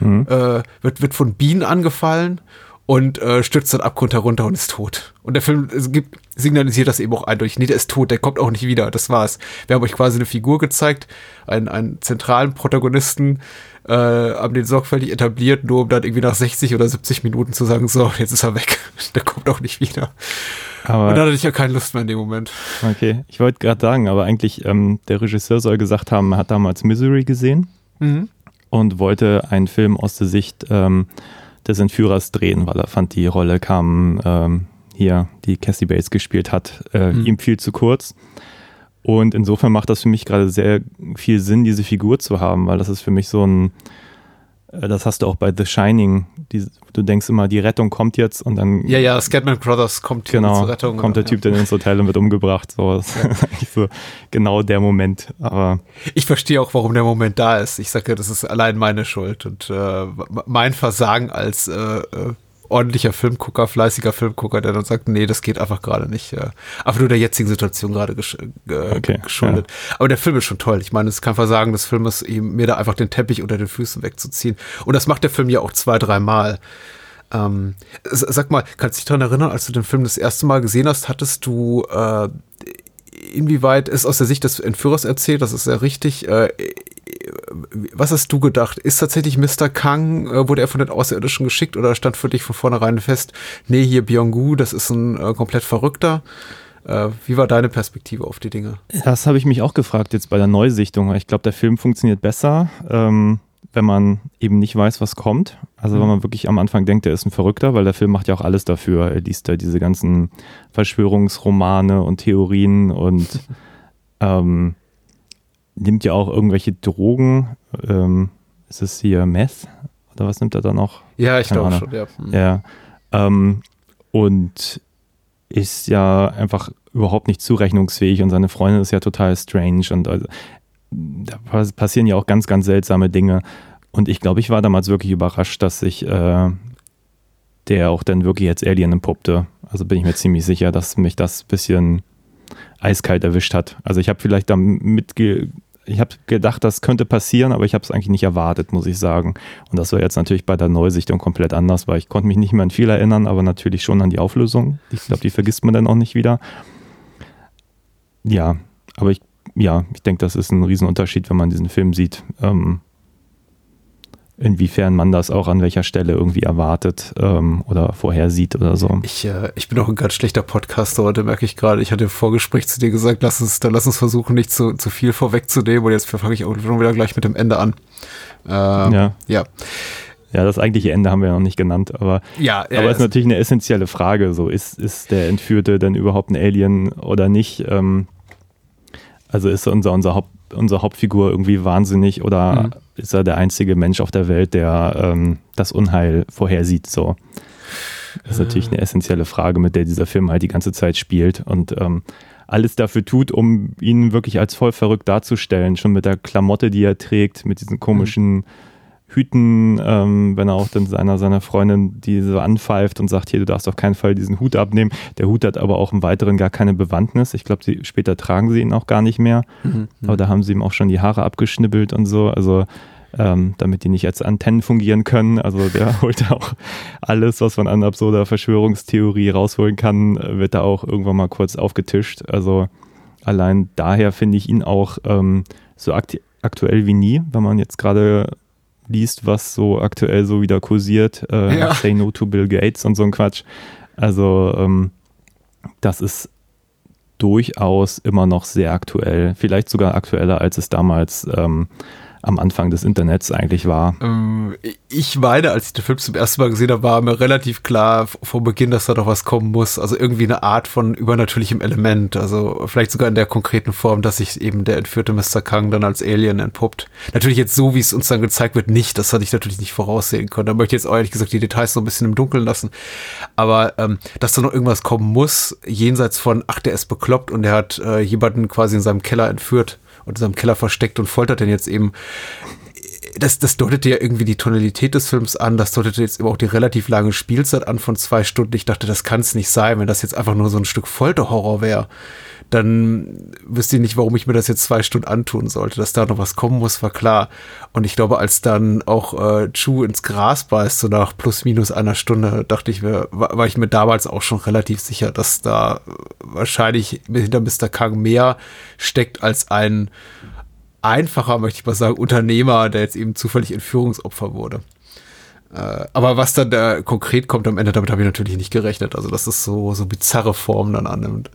mhm. äh, wird, wird von Bienen angefallen und äh, stürzt dann Abgrund herunter und ist tot. Und der Film gibt, signalisiert das eben auch eindeutig. Nee, der ist tot, der kommt auch nicht wieder. Das war's. Wir haben euch quasi eine Figur gezeigt, einen, einen zentralen Protagonisten, äh, haben den sorgfältig etabliert, nur um dann irgendwie nach 60 oder 70 Minuten zu sagen, so, jetzt ist er weg. der kommt auch nicht wieder. Aber und da hatte ich ja keine Lust mehr in dem Moment. Okay, ich wollte gerade sagen, aber eigentlich, ähm, der Regisseur soll gesagt haben, er hat damals Misery gesehen. Mhm. und wollte einen Film aus der Sicht ähm, des Entführers drehen, weil er fand, die Rolle kam ähm, hier, die Cassie Bates gespielt hat, äh, Mhm. ihm viel zu kurz. Und insofern macht das für mich gerade sehr viel Sinn, diese Figur zu haben, weil das ist für mich so ein, äh, das hast du auch bei The Shining, die, du denkst immer, die Rettung kommt jetzt und dann Ja, ja, Scatman Brothers kommt genau, zur Rettung. kommt der ja. Typ dann ins Hotel und wird umgebracht. So, das ist eigentlich so genau der Moment. Aber Ich verstehe auch, warum der Moment da ist. Ich sage, das ist allein meine Schuld und äh, mein Versagen als äh, äh, ordentlicher Filmgucker, fleißiger Filmgucker, der dann sagt, nee, das geht einfach gerade nicht. Äh, einfach nur der jetzigen Situation gerade gesch äh, Okay, geschuldet. Aber der Film ist schon toll. Ich meine, es ist kein Versagen des Filmes, ihm, mir da einfach den Teppich unter den Füßen wegzuziehen. Und das macht der Film ja auch zwei, dreimal. Ähm, sag mal, kannst du dich daran erinnern, als du den Film das erste Mal gesehen hast, hattest du äh, inwieweit ist aus der Sicht des Entführers erzählt, das ist sehr richtig. Äh, was hast du gedacht? Ist tatsächlich Mr. Kang, äh, wurde er von den Außerirdischen geschickt oder stand für dich von vornherein fest, nee, hier Byung-gu, das ist ein äh, komplett Verrückter? Äh, wie war deine Perspektive auf die Dinge? das habe ich mich auch gefragt jetzt bei der Neusichtung. Ich glaube, der Film funktioniert besser, ähm, wenn man eben nicht weiß, was kommt. Also wenn man wirklich am Anfang denkt, der ist ein Verrückter, weil der Film macht ja auch alles dafür. Er liest ja diese ganzen Verschwörungsromane und Theorien und ähm, nimmt ja auch irgendwelche Drogen. Ähm, ist es hier Meth? Oder was nimmt er da noch? Ja, ich glaube schon, ja. Hm. Ja. Ähm, und ist ja einfach überhaupt nicht zurechnungsfähig und seine Freundin ist ja total strange und also, da pass- passieren ja auch ganz, ganz seltsame Dinge. Und ich glaube, ich war damals wirklich überrascht, dass sich äh, der auch dann wirklich als Alien entpuppte. Also bin ich mir ziemlich sicher, dass mich das ein bisschen eiskalt erwischt hat. Also ich habe vielleicht damit ge ich habe gedacht, das könnte passieren, aber ich habe es eigentlich nicht erwartet, muss ich sagen. Und das war jetzt natürlich bei der Neusichtung komplett anders, weil ich konnte mich nicht mehr an viel erinnern, aber natürlich schon an die Auflösung. Ich glaube, die vergisst man dann auch nicht wieder. Ja, aber ich, ja, ich denke, das ist ein Riesenunterschied, wenn man diesen Film sieht. Ähm, inwiefern man das auch an welcher Stelle irgendwie erwartet ähm, oder vorhersieht oder so. Ich, äh, ich bin auch ein ganz schlechter Podcaster heute, merke ich gerade. Ich hatte im Vorgespräch zu dir gesagt, lass uns, dann lass uns versuchen, nicht zu, zu viel vorwegzunehmen. Und jetzt fange ich auch schon wieder gleich mit dem Ende an. Ähm, Ja. ja. Ja, das eigentliche Ende haben wir ja noch nicht genannt, aber Ja, ja, Aber es ist natürlich eine essentielle Frage. So, ist, ist der Entführte denn überhaupt ein Alien oder nicht? Ähm, also ist unser, unser Haupt, unsere Hauptfigur irgendwie wahnsinnig oder Mhm. ist er der einzige Mensch auf der Welt, der ähm, das Unheil vorhersieht? So. Das ist natürlich eine essentielle Frage, mit der dieser Film halt die ganze Zeit spielt und ähm, alles dafür tut, um ihn wirklich als voll verrückt darzustellen. Schon mit der Klamotte, die er trägt, mit diesen komischen Hüten, ähm, wenn er auch dann seiner, seiner Freundin die so anpfeift und sagt, hier, du darfst auf keinen Fall diesen Hut abnehmen. Der Hut hat aber auch im Weiteren gar keine Bewandtnis. Ich glaube, später tragen sie ihn auch gar nicht mehr. Mhm. Aber da haben sie ihm auch schon die Haare abgeschnibbelt und so. Also ähm, damit die nicht als Antennen fungieren können. Also der holt da auch alles, was man an absurder Verschwörungstheorie rausholen kann, äh, wird da auch irgendwann mal kurz aufgetischt. Also allein daher finde ich ihn auch ähm, so akt aktuell wie nie, wenn man jetzt gerade liest, was so aktuell so wieder kursiert. Äh, Ja. Say No to Bill Gates und so ein Quatsch. Also ähm, das ist durchaus immer noch sehr aktuell, vielleicht sogar aktueller, als es damals ähm, am Anfang des Internets eigentlich war. Ähm, ich meine, als ich den Film zum ersten Mal gesehen habe, war mir relativ klar vor Beginn, dass da doch was kommen muss. Also irgendwie eine Art von übernatürlichem Element. Also vielleicht sogar in der konkreten Form, dass sich eben der entführte Mr. Kang dann als Alien entpuppt. Natürlich jetzt so, wie es uns dann gezeigt wird, nicht. Das hatte ich natürlich nicht voraussehen können. Da möchte ich jetzt ehrlich gesagt die Details so ein bisschen im Dunkeln lassen. Aber ähm, dass da noch irgendwas kommen muss, jenseits von, ach, der ist bekloppt und der hat äh, jemanden quasi in seinem Keller entführt und in seinem Keller versteckt und foltert den jetzt eben das, das deutete ja irgendwie die Tonalität des Films an, das deutete jetzt eben auch die relativ lange Spielzeit an von zwei Stunden. Ich dachte, das kann es nicht sein, wenn das jetzt einfach nur so ein Stück Folterhorror wäre. Dann wüsste ich nicht, warum ich mir das jetzt zwei Stunden antun sollte. Dass da noch was kommen muss, war klar. Und ich glaube, als dann auch äh, Chu ins Gras beißt, so nach plus minus einer Stunde, dachte ich mir, war, war ich mir damals auch schon relativ sicher, dass da wahrscheinlich hinter Mr. Kang mehr steckt als ein einfacher, möchte ich mal sagen, Unternehmer, der jetzt eben zufällig Entführungsopfer wurde. Äh, aber was dann da konkret kommt am Ende, damit habe ich natürlich nicht gerechnet. Also, dass es so, so bizarre Formen dann annimmt.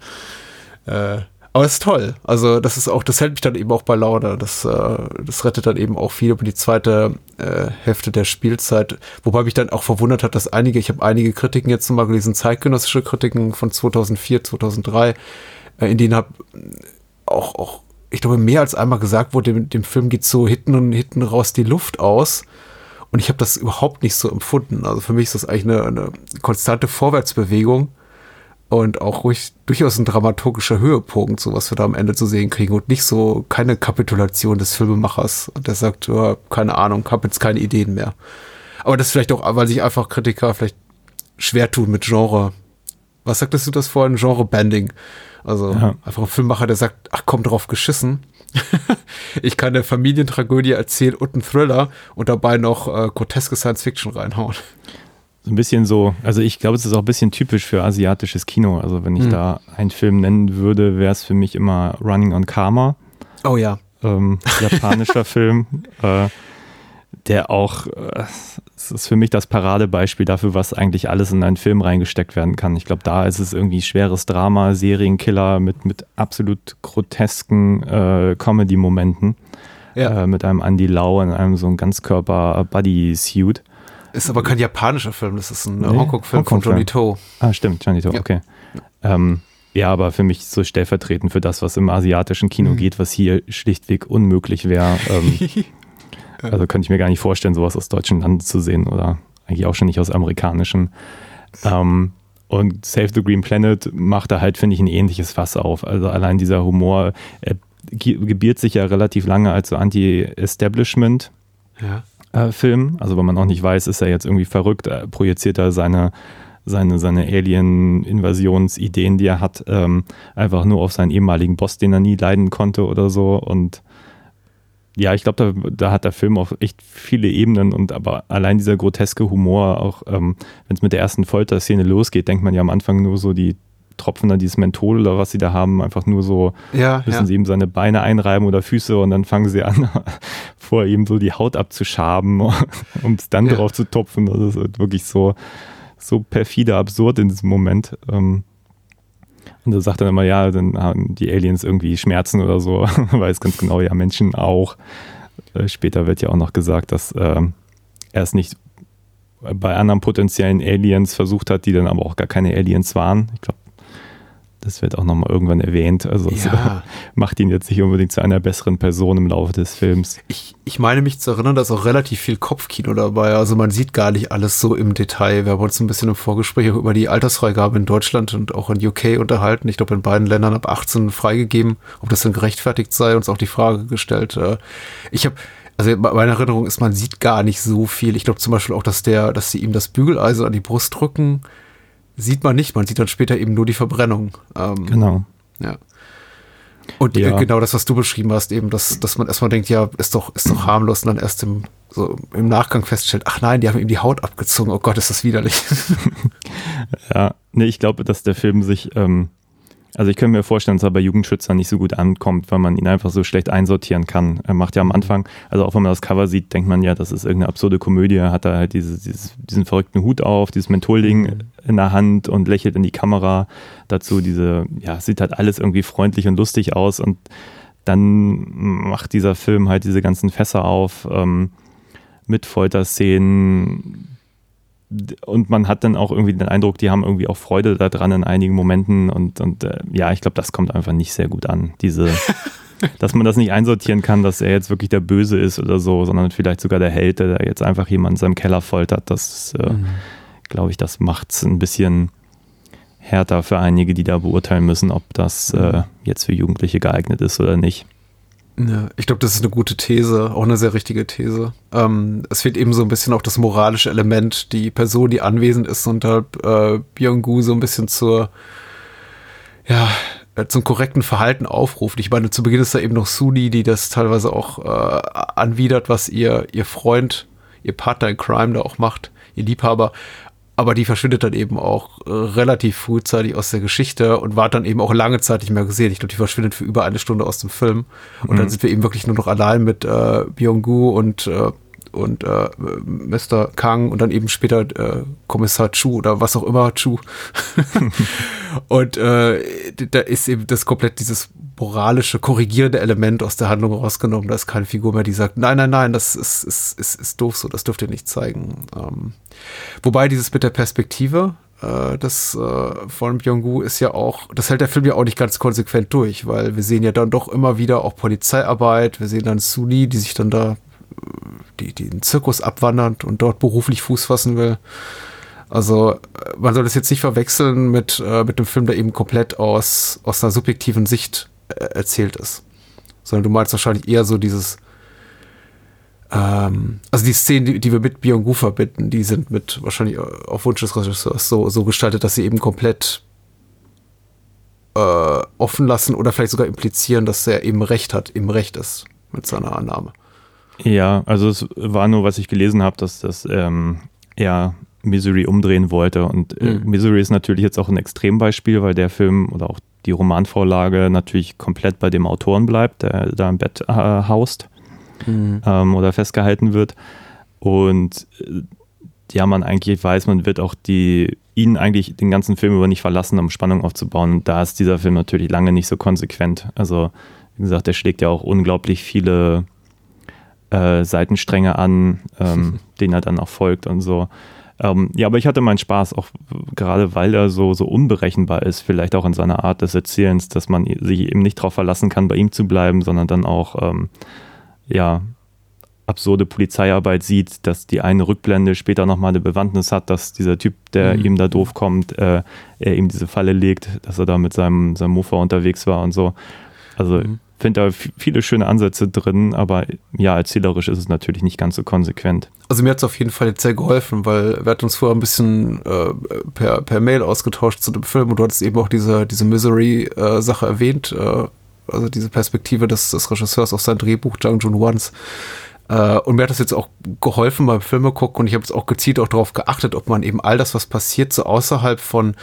Äh, Aber es ist toll. Also das ist auch, das hält mich dann eben auch bei Laune. Das, äh, das rettet dann eben auch viel über die zweite äh, Hälfte der Spielzeit. Wobei mich dann auch verwundert hat, dass einige, ich habe einige Kritiken jetzt zum Beispiel gelesen, zeitgenössische Kritiken von 2004, 2003, äh, in denen hab auch, auch, ich glaube, mehr als einmal gesagt wurde, dem, dem Film geht so hinten und hinten raus die Luft aus. Und ich habe das überhaupt nicht so empfunden. Also für mich ist das eigentlich eine, eine konstante Vorwärtsbewegung und auch ruhig durchaus ein dramaturgischer Höhepunkt, so was wir da am Ende zu sehen kriegen und nicht so keine Kapitulation des Filmemachers, der sagt, ja, keine Ahnung, hab jetzt keine Ideen mehr. Aber das vielleicht auch, weil sich einfach Kritiker vielleicht schwer tun mit Genre. Was sagtest du das vorhin? Genre-Banding. Also Ja. einfach ein Filmemacher, der sagt, ach komm drauf geschissen. ich kann eine Familientragödie erzählen und einen Thriller und dabei noch äh, groteske Science-Fiction reinhauen. So ein bisschen so, also ich glaube, es ist auch ein bisschen typisch für asiatisches Kino. Also wenn ich Hm. da einen Film nennen würde, wäre es für mich immer Running on Karma, Oh ja. ähm, japanischer Film, äh, der auch, äh, es ist für mich das Paradebeispiel dafür, was eigentlich alles in einen Film reingesteckt werden kann. Ich glaube, da ist es irgendwie schweres Drama, Serienkiller mit, mit absolut grotesken äh, Comedy-Momenten. Ja. Äh, mit einem Andy Lau in einem so einem Ganzkörper-Buddy-Suit. Ist aber kein japanischer Film, das ist ein Nee, Hongkong-Film von Hongkong-Film. Johnny To. Ah, stimmt, Johnny To, Ja. okay. Ähm, ja, aber für mich so stellvertretend für das, was im asiatischen Kino Mhm. geht, was hier schlichtweg unmöglich wäre. Ähm, also könnte ich mir gar nicht vorstellen, sowas aus deutschen Landen zu sehen oder eigentlich auch schon nicht aus amerikanischen. Ähm, und Save the Green Planet macht da halt, finde ich, ein ähnliches Fass auf. Also allein dieser Humor, er ge- gebiert sich ja relativ lange als so Anti-Establishment. Ja. äh, Film. Also wenn man auch nicht weiß, ist er jetzt irgendwie verrückt, äh, projiziert er seine, seine, seine Alien-Invasionsideen, die er hat, ähm, einfach nur auf seinen ehemaligen Boss, den er nie leiden konnte oder so. Und ja, ich glaube, da, da hat der Film auch echt viele Ebenen und aber allein dieser groteske Humor, auch ähm, wenn es mit der ersten Folterszene losgeht, denkt man ja am Anfang nur so, die tropfen da dieses Menthol oder was sie da haben, einfach nur so Ja, müssen ja. sie ihm seine Beine einreiben oder Füße und dann fangen sie an, vor ihm so die Haut abzuschaben, um es dann Ja. drauf zu tupfen. Das ist halt wirklich so, so perfide absurd in diesem Moment. Ähm, Und er sagt dann immer, ja, dann haben die Aliens irgendwie Schmerzen oder so, weiß ganz genau, ja, Menschen auch. Äh, Später wird ja auch noch gesagt, dass ähm, er es nicht bei anderen potenziellen Aliens versucht hat, die dann aber auch gar keine Aliens waren. Ich glaube, das wird auch nochmal irgendwann erwähnt. Also es Ja. macht ihn jetzt nicht unbedingt zu einer besseren Person im Laufe des Films. Ich, ich meine mich zu erinnern, da ist auch relativ viel Kopfkino dabei. Also man sieht gar nicht alles so im Detail. Wir haben uns ein bisschen im Vorgespräch auch über die Altersfreigabe in Deutschland und auch in UK unterhalten. Ich glaube, in beiden Ländern ab 18 freigegeben. Ob das dann gerechtfertigt sei, uns auch die Frage gestellt. Äh, Ich habe, also meine Erinnerung ist, man sieht gar nicht so viel. Ich glaube zum Beispiel auch, dass der, dass sie ihm das Bügeleisen an die Brust drücken, sieht man nicht. Man sieht dann später eben nur die Verbrennung. Ähm, Genau. ja. Und Ja. äh, genau das, was du beschrieben hast, eben, dass, dass man erstmal denkt, ja, ist doch, ist doch harmlos und dann erst im, so im Nachgang feststellt, ach nein, die haben ihm die Haut abgezogen, oh Gott, ist das widerlich. Ja, nee, ich glaube, dass der Film sich, ähm, also ich könnte mir vorstellen, dass er bei Jugendschützern nicht so gut ankommt, weil man ihn einfach so schlecht einsortieren kann. Er macht ja am Anfang, also auch wenn man das Cover sieht, denkt man ja, das ist irgendeine absurde Komödie. Er hat da halt diese, dieses, diesen verrückten Hut auf, dieses Mentholding in der Hand und lächelt in die Kamera. Dazu diese, ja, sieht halt alles irgendwie freundlich und lustig aus und dann macht dieser Film halt diese ganzen Fässer auf ähm, mit Folterszenen, und man hat dann auch irgendwie den Eindruck, die haben irgendwie auch Freude daran in einigen Momenten und, und äh, ja, ich glaube, das kommt einfach nicht sehr gut an. Diese, dass man das nicht einsortieren kann, dass er jetzt wirklich der Böse ist oder so, sondern vielleicht sogar der Held, der da jetzt einfach jemanden in seinem Keller foltert. Das, äh, glaube ich, das macht es ein bisschen härter für einige, die da beurteilen müssen, ob das äh, jetzt für Jugendliche geeignet ist oder nicht. Ja, ich glaube, das ist eine gute These, auch eine sehr richtige These. Ähm, es fehlt eben so ein bisschen auch das moralische Element, die Person, die anwesend ist und halt äh, Byung-gu so ein bisschen zur, ja, äh, zum korrekten Verhalten aufruft. Ich meine, zu Beginn ist da eben noch Suni, die das teilweise auch äh, anwidert, was ihr, ihr Freund, ihr Partner in Crime da auch macht, ihr Liebhaber. Aber die verschwindet dann eben auch äh, relativ frühzeitig aus der Geschichte und war dann eben auch lange Zeit nicht mehr gesehen. Ich glaube, die verschwindet für über eine Stunde aus dem Film. Und dann sind wir eben wirklich nur noch allein mit äh, Byung-gu und, äh, und äh, Mr. Kang und dann eben später äh, Kommissar Chu oder was auch immer Chu. und äh, da ist eben das komplett dieses moralische, korrigierende Element aus der Handlung rausgenommen. Da ist keine Figur mehr, die sagt, nein, nein, nein, das ist, ist, ist, ist doof so, das dürft ihr nicht zeigen. Ähm, wobei dieses mit der Perspektive, äh, das äh, von Byung-Gu ist ja auch, das hält der Film ja auch nicht ganz konsequent durch, weil wir sehen ja dann doch immer wieder auch Polizeiarbeit, wir sehen dann Suli, die sich dann da, die, die den Zirkus abwandert und dort beruflich Fuß fassen will. Also man soll das jetzt nicht verwechseln mit, äh, mit einem Film, der eben komplett aus, aus einer subjektiven Sicht äh, erzählt ist. Sondern du meinst wahrscheinlich eher so dieses, ähm, also die Szenen, die, die wir mit Byung-Gu verbinden, die sind mit wahrscheinlich auf Wunsch des Regisseurs so, so gestaltet, dass sie eben komplett äh, offen lassen oder vielleicht sogar implizieren, dass er eben Recht hat, im Recht ist mit seiner Annahme. Ja, also es war nur, was ich gelesen habe, dass das ähm, er Misery umdrehen wollte. Und äh, Mhm. Misery ist natürlich jetzt auch ein Extrembeispiel, weil der Film oder auch die Romanvorlage natürlich komplett bei dem Autoren bleibt, der da im Bett äh, haust ähm, oder festgehalten wird. Und äh, ja, man eigentlich weiß, man wird auch die ihn eigentlich den ganzen Film über nicht verlassen, um Spannung aufzubauen. Und da ist dieser Film natürlich lange nicht so konsequent. Also, wie gesagt, der schlägt ja auch unglaublich viele äh, Seitenstränge an, ähm, denen er dann auch folgt und so. Ähm, ja, aber ich hatte meinen Spaß, auch gerade weil er so, so unberechenbar ist, vielleicht auch in seiner Art des Erzählens, dass man sich eben nicht darauf verlassen kann, bei ihm zu bleiben, sondern dann auch, ähm, ja, absurde Polizeiarbeit sieht, dass die eine Rückblende später nochmal eine Bewandtnis hat, dass dieser Typ, der Mhm. ihm da doof kommt, äh, er ihm diese Falle legt, dass er da mit seinem, seinem Mofa unterwegs war und so. Also Mhm. finde da viele schöne Ansätze drin, aber ja, erzählerisch ist es natürlich nicht ganz so konsequent. Also mir hat es auf jeden Fall jetzt sehr geholfen, weil wir hatten uns vorher ein bisschen äh, per, per Mail ausgetauscht zu dem Film und du hattest eben auch diese, diese Misery-Sache erwähnt, äh, also diese Perspektive des, des Regisseurs auf sein Drehbuch Jang Jun Wans. Äh, und mir hat das jetzt auch geholfen beim Filme gucken und ich habe jetzt auch gezielt auch darauf geachtet, ob man eben all das, was passiert, so außerhalb von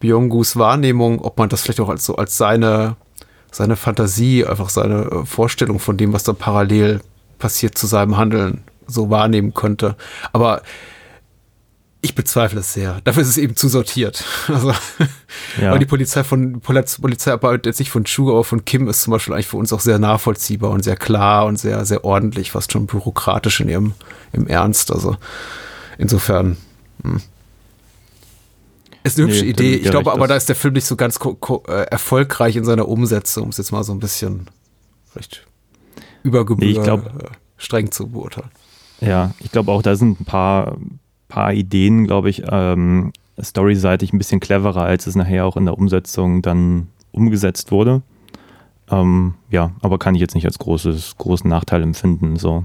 Byung-Gus Wahrnehmung, ob man das vielleicht auch als so als seine, seine Fantasie, einfach seine äh, Vorstellung von dem, was dann parallel passiert zu seinem Handeln so wahrnehmen könnte. Aber ich bezweifle es sehr. Dafür ist es eben zu sortiert. Also, Ja. weil die Polizei von Poliz Polizeiarbeit jetzt nicht von Chu, aber von Kim ist zum Beispiel eigentlich für uns auch sehr nachvollziehbar und sehr klar und sehr, sehr ordentlich, fast schon bürokratisch in ihrem im Ernst. Also insofern. Hm. Ist eine hübsche Nee, Idee. Ich glaube recht, aber, da ist der Film nicht so ganz äh, erfolgreich in seiner Umsetzung, um es jetzt mal so ein bisschen vielleicht über Gebühr Nee, ich glaub- äh, streng zu beurteilen. Ja, ich glaube auch, da sind ein paar, paar Ideen, glaube ich, ähm, storyseitig ein bisschen cleverer, als es nachher auch in der Umsetzung dann umgesetzt wurde. Ähm, ja, aber kann ich jetzt nicht als großes, großen Nachteil empfinden. So.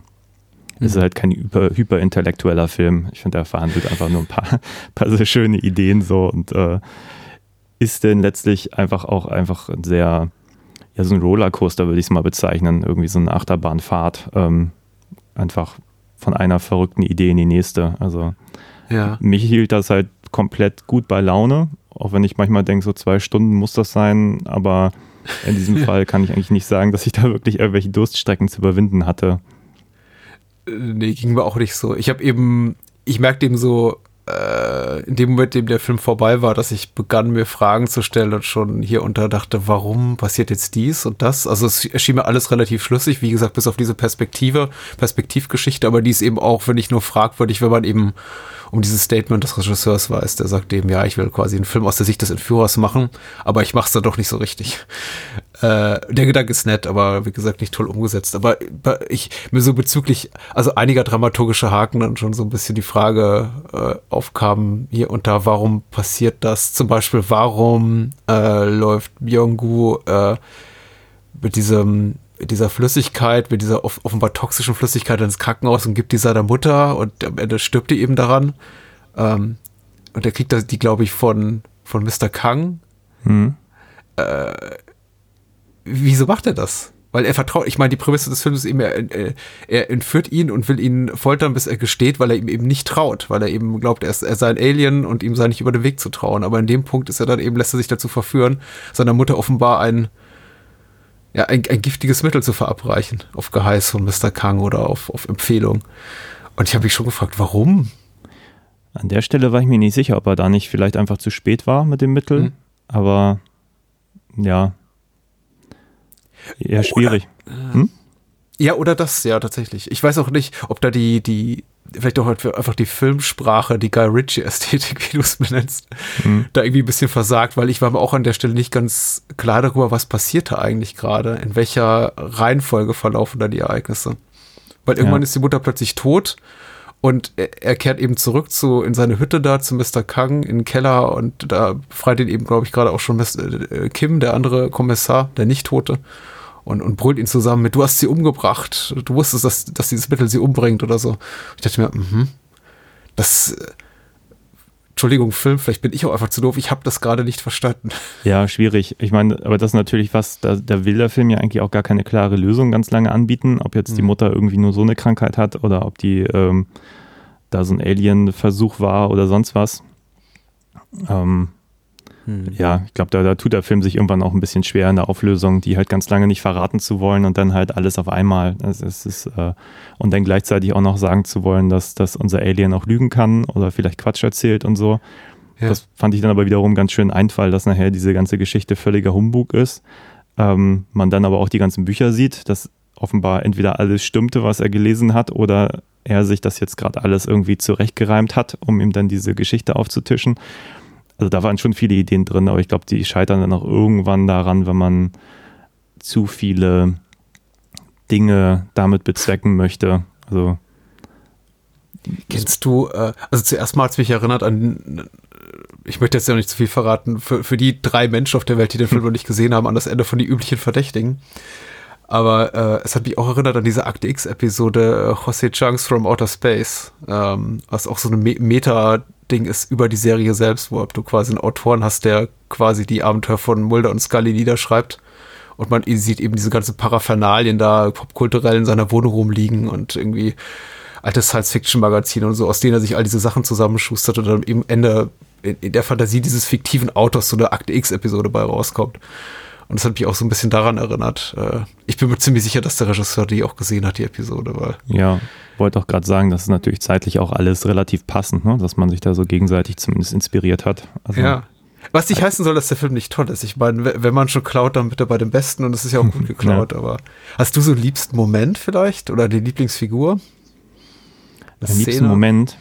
Es ist Mhm. halt kein hyper, hyperintellektueller Film. Ich finde, er verhandelt einfach nur ein paar, paar sehr schöne Ideen so und äh, ist denn letztlich einfach auch einfach ein sehr, ja, so ein Rollercoaster würde ich es mal bezeichnen, irgendwie so eine Achterbahnfahrt. Ähm, einfach von einer verrückten Idee in die nächste. Also Ja. mich hielt das halt komplett gut bei Laune, auch wenn ich manchmal denke, so zwei Stunden muss das sein, aber in diesem Fall kann ich eigentlich nicht sagen, dass ich da wirklich irgendwelche Durststrecken zu überwinden hatte. Äh, Nee, ging mir auch nicht so. Ich habe eben, ich merkte eben so, äh, in dem Moment, in dem der Film vorbei war, dass ich begann, mir Fragen zu stellen und schon hier unter dachte, warum passiert jetzt dies und das? Also es erschien mir alles relativ schlüssig, wie gesagt, bis auf diese Perspektive, Perspektivgeschichte, aber die ist eben auch, wenn ich nur fragwürdig, wenn man eben um dieses Statement des Regisseurs weiß, der sagt eben, ja, ich will quasi einen Film aus der Sicht des Entführers machen, aber ich mach's dann doch nicht so richtig. Äh, der Gedanke ist nett, aber wie gesagt nicht toll umgesetzt. Aber ich mir so bezüglich, also einiger dramaturgischer Haken dann schon so ein bisschen die Frage äh, aufkam hier und da, warum passiert das? Zum Beispiel, warum äh, läuft Byung-Gu äh, mit diesem mit dieser Flüssigkeit, mit dieser off offenbar toxischen Flüssigkeit ins Krankenhaus und gibt die seiner Mutter und am Ende stirbt die eben daran. Ähm, und er kriegt das, die, glaube ich, von, von Mr. Kang. Hm. Wieso macht er das? Weil er vertraut, ich meine, die Prämisse des Films ist eben, er, er, entführt ihn und will ihn foltern, bis er gesteht, weil er ihm eben nicht traut, weil er eben glaubt, er, ist, er sei ein Alien und ihm sei nicht über den Weg zu trauen. Aber in dem Punkt ist er dann eben, lässt er sich dazu verführen, seiner Mutter offenbar ein, ja, ein, ein giftiges Mittel zu verabreichen, auf Geheiß von Mr. Kang oder auf, auf Empfehlung. Und ich habe mich schon gefragt, warum? An der Stelle war ich mir nicht sicher, ob er da nicht vielleicht einfach zu spät war mit dem Mittel. Mhm. Aber ja, eher schwierig. Ja, oder das, ja, tatsächlich. Ich weiß auch nicht, ob da die, die, vielleicht auch einfach die Filmsprache, die Guy Ritchie-Ästhetik, wie du es benennst, Mhm. da irgendwie ein bisschen versagt, weil ich war mir auch an der Stelle nicht ganz klar darüber, was passierte eigentlich gerade, in welcher Reihenfolge verlaufen da die Ereignisse. Weil irgendwann Ja. ist die Mutter plötzlich tot und er, kehrt eben zurück zu in seine Hütte da zu Mr. Kang in den Keller und da befreit ihn eben, glaube ich, gerade auch schon Mr. äh, Kim, der andere Kommissar, der Nicht-Tote. Und, und brüllt ihn zusammen mit, du hast sie umgebracht. Du wusstest, dass, dass dieses Mittel sie umbringt oder so. Ich dachte mir, mhm, das, äh, Entschuldigung, Film, vielleicht bin ich auch einfach zu doof. Ich habe das gerade nicht verstanden. Ja, schwierig. Ich meine, aber das ist natürlich was, da, da will der Film ja eigentlich auch gar keine klare Lösung ganz lange anbieten, ob jetzt die Mhm. Mutter irgendwie nur so eine Krankheit hat oder ob die ähm, da so ein Alien-Versuch war oder sonst was. Ähm, ja, ich glaube, da, da tut der Film sich irgendwann auch ein bisschen schwer in der Auflösung, die halt ganz lange nicht verraten zu wollen und dann halt alles auf einmal. Also es ist, äh, und dann gleichzeitig auch noch sagen zu wollen, dass, dass unser Alien auch lügen kann oder vielleicht Quatsch erzählt und so. Ja. Das fand ich dann aber wiederum ganz schön Einfall, dass nachher diese ganze Geschichte völliger Humbug ist. Ähm, man dann aber auch die ganzen Bücher sieht, dass offenbar entweder alles stimmte, was er gelesen hat, oder er sich das jetzt gerade alles irgendwie zurechtgereimt hat, um ihm dann diese Geschichte aufzutischen. Also da waren schon viele Ideen drin, aber ich glaube, die scheitern dann auch irgendwann daran, wenn man zu viele Dinge damit bezwecken möchte. Also Kennst du, äh, also zuerst mal hat es mich erinnert an, ich möchte jetzt ja nicht zu viel verraten, für, für die drei Menschen auf der Welt, die den Film noch nicht gesehen haben, an das Ende von die üblichen Verdächtigen. Aber äh, es hat mich auch erinnert an diese Akte X-Episode äh, Jose Chunks from Outer Space, ähm, was auch so eine Me Meta-Ding ist über die Serie selbst, wo du quasi einen Autoren hast, der quasi die Abenteuer von Mulder und Scully niederschreibt. Und man sieht eben diese ganzen Paraphernalien da popkulturell in seiner Wohnung rumliegen und irgendwie alte Science-Fiction-Magazine und so, aus denen er sich all diese Sachen zusammenschustert und dann eben Ende in, in der Fantasie dieses fiktiven Autors so eine Akte X-Episode bei rauskommt. Und das hat mich auch so ein bisschen daran erinnert. Äh, Ich bin mir ziemlich sicher, dass der Regisseur die auch gesehen hat, die Episode, weil. ja, wollte auch gerade sagen, das ist natürlich zeitlich auch alles relativ passend, ne? dass man sich da so gegenseitig zumindest inspiriert hat. Also, Ja. Was nicht heißen soll, dass der Film nicht toll ist. Ich meine, wenn man schon klaut, dann bitte bei dem Besten und es ist ja auch gut geklaut, aber hast du so einen liebsten Moment vielleicht oder die Lieblingsfigur? Am liebsten? Moment.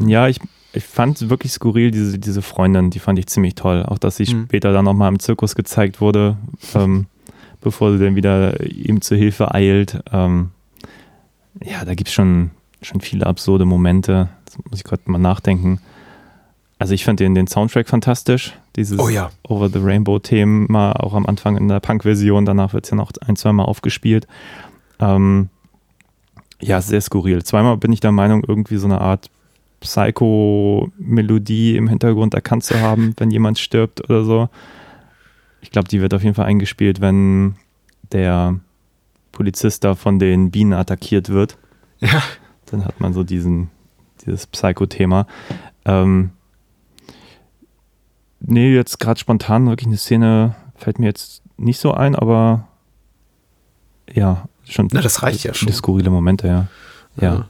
Ja, ich, ich fand wirklich skurril, diese, diese Freundin, die fand ich ziemlich toll. Auch, dass sie Mhm. später dann nochmal im Zirkus gezeigt wurde, ähm, bevor sie dann wieder ihm zu Hilfe eilt. Ähm, ja, da gibt es schon, schon viele absurde Momente. Das muss ich gerade mal nachdenken. Also ich fand den, den Soundtrack fantastisch. Dieses Oh ja. Over the Rainbow-Thema, auch am Anfang in der Punk-Version, danach wird es ja noch ein, zweimal aufgespielt. Ähm, ja, sehr skurril. Zweimal bin ich der Meinung, irgendwie so eine Art Psycho-Melodie im Hintergrund erkannt zu haben, wenn jemand stirbt oder so. Ich glaube, die wird auf jeden Fall eingespielt, wenn der Polizist da von den Bienen attackiert wird. Ja. Dann hat man so diesen, dieses Psycho-Thema. Ähm, nee, jetzt gerade spontan wirklich eine Szene fällt mir jetzt nicht so ein, aber ja, schon. Na, das reicht ja schon. Skurrile Momente, ja. Ja. Ja.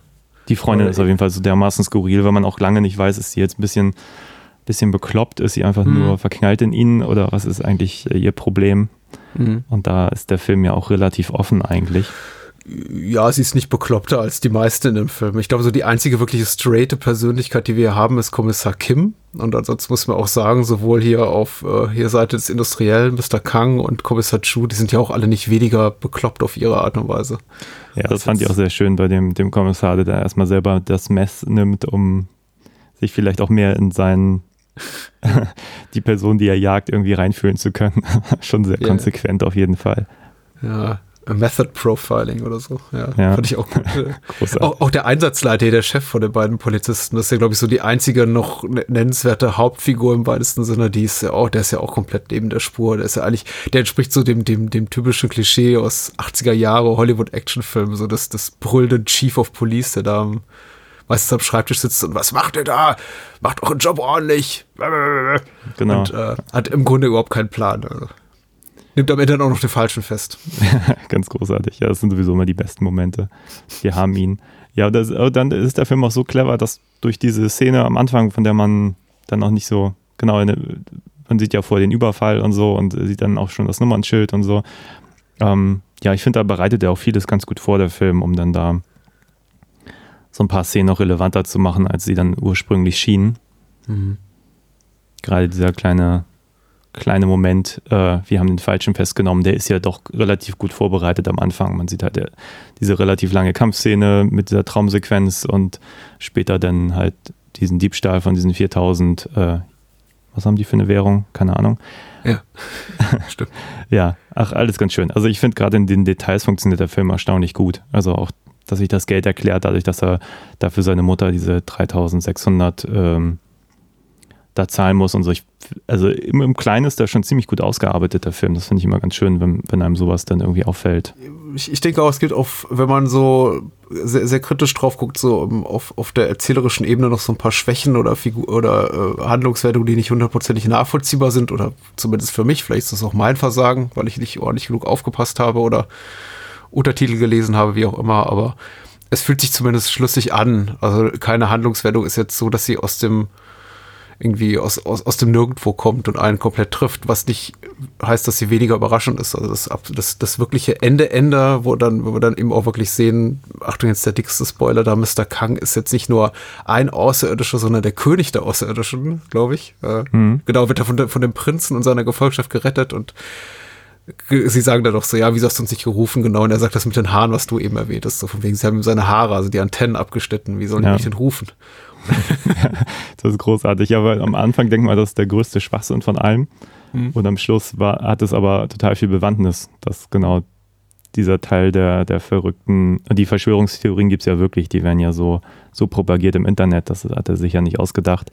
Die Freundin ist auf jeden Fall so dermaßen skurril, weil man auch lange nicht weiß, ist sie jetzt ein bisschen, bisschen bekloppt, ist sie einfach Mhm. nur verknallt in ihn oder was ist eigentlich äh, ihr Problem? Mhm. Und da ist der Film ja auch relativ offen eigentlich. Ja, sie ist nicht bekloppter als die meisten in dem Film. Ich glaube, so die einzige wirkliche straighte Persönlichkeit, die wir hier haben, ist Kommissar Kim. Und ansonsten muss man auch sagen, sowohl hier auf äh, hier Seite des Industriellen, Mr. Kang und Kommissar Chu, die sind ja auch alle nicht weniger bekloppt auf ihre Art und Weise. Ja, das fand ich auch sehr schön bei dem, dem Kommissar, der da erstmal selber das Mess nimmt, um sich vielleicht auch mehr in seinen die Person, die er jagt, irgendwie reinfühlen zu können. Schon sehr Ja. konsequent auf jeden Fall. Ja, Method Profiling oder so. Ja, Ja. fand ich auch gut. Auch, auch der Einsatzleiter, der Chef von den beiden Polizisten, das ist ja, glaube ich, so die einzige noch ne- nennenswerte Hauptfigur im weitesten Sinne, die ist ja auch, der ist ja auch komplett neben der Spur. Der ist ja eigentlich, der entspricht so dem, dem, dem typischen Klischee aus 80er Jahre Hollywood-Actionfilmen, so das, das brüllende Chief of Police, der da am- meistens am Schreibtisch sitzt und was macht ihr da? Macht euren Job ordentlich. Genau. Und äh, hat im Grunde überhaupt keinen Plan. Also. Nimmt am Ende auch noch den Falschen fest. Ganz großartig. Ja, das sind sowieso immer die besten Momente. Wir haben ihn. Ja, das, dann ist der Film auch so clever, dass durch diese Szene am Anfang, von der man dann auch nicht so genau, eine, man sieht ja vor den Überfall und so und sieht dann auch schon das Nummernschild und so. Ähm, ja, ich finde, da bereitet er auch vieles ganz gut vor, der Film, um dann da so ein paar Szenen noch relevanter zu machen, als sie dann ursprünglich schienen. Mhm. Gerade dieser kleine, kleine Moment, äh, wir haben den Falschen festgenommen, der ist ja doch relativ gut vorbereitet am Anfang. Man sieht halt der, diese relativ lange Kampfszene mit dieser Traumsequenz und später dann halt diesen Diebstahl von diesen 4000, äh, was haben die für eine Währung? Keine Ahnung. Ja, stimmt. ja, ach, alles ganz schön. Also ich finde gerade in den Details funktioniert der Film erstaunlich gut. Also auch, dass sich das Geld erklärt, dadurch, dass er dafür seine Mutter diese 3600 ähm, da zahlen muss und so. Ich, also im, im Kleinen ist der schon ziemlich gut ausgearbeitet, der Film. Das finde ich immer ganz schön, wenn, wenn einem sowas dann irgendwie auffällt. Ich, ich denke auch, es gibt auch, wenn man so sehr, sehr kritisch drauf guckt, so auf, auf der erzählerischen Ebene noch so ein paar Schwächen oder Figur oder äh, Handlungswertungen, die nicht hundertprozentig nachvollziehbar sind oder zumindest für mich, vielleicht ist das auch mein Versagen, weil ich nicht ordentlich genug aufgepasst habe oder Untertitel gelesen habe, wie auch immer, aber es fühlt sich zumindest schlüssig an. Also keine Handlungswertung ist jetzt so, dass sie aus dem irgendwie aus, aus, aus dem Nirgendwo kommt und einen komplett trifft, was nicht heißt, dass sie weniger überraschend ist. Also das, das, das wirkliche Ende-Ende, wo dann, wo wir dann eben auch wirklich sehen, Achtung, jetzt der dickste Spoiler, da Mr. Kang ist jetzt nicht nur ein Außerirdischer, sondern der König der Außerirdischen, glaube ich. Äh, mhm. Genau, wird er von, von dem Prinzen und seiner Gefolgschaft gerettet und sie sagen dann doch so, ja, wieso hast du uns nicht gerufen? Genau, und er sagt das mit den Haaren, was du eben erwähnt hast, so von wegen, sie haben ihm seine Haare, also die Antennen abgeschnitten, wie sollen ja. die mich denn rufen? das ist großartig. Aber am Anfang denkt man, das ist der größte Schwachsinn von allem. Mhm. Und am Schluss war, hat es aber total viel Bewandtnis, dass genau dieser Teil der, der verrückten, die Verschwörungstheorien gibt es ja wirklich, die werden ja so, so propagiert im Internet, das hat er sich ja nicht ausgedacht.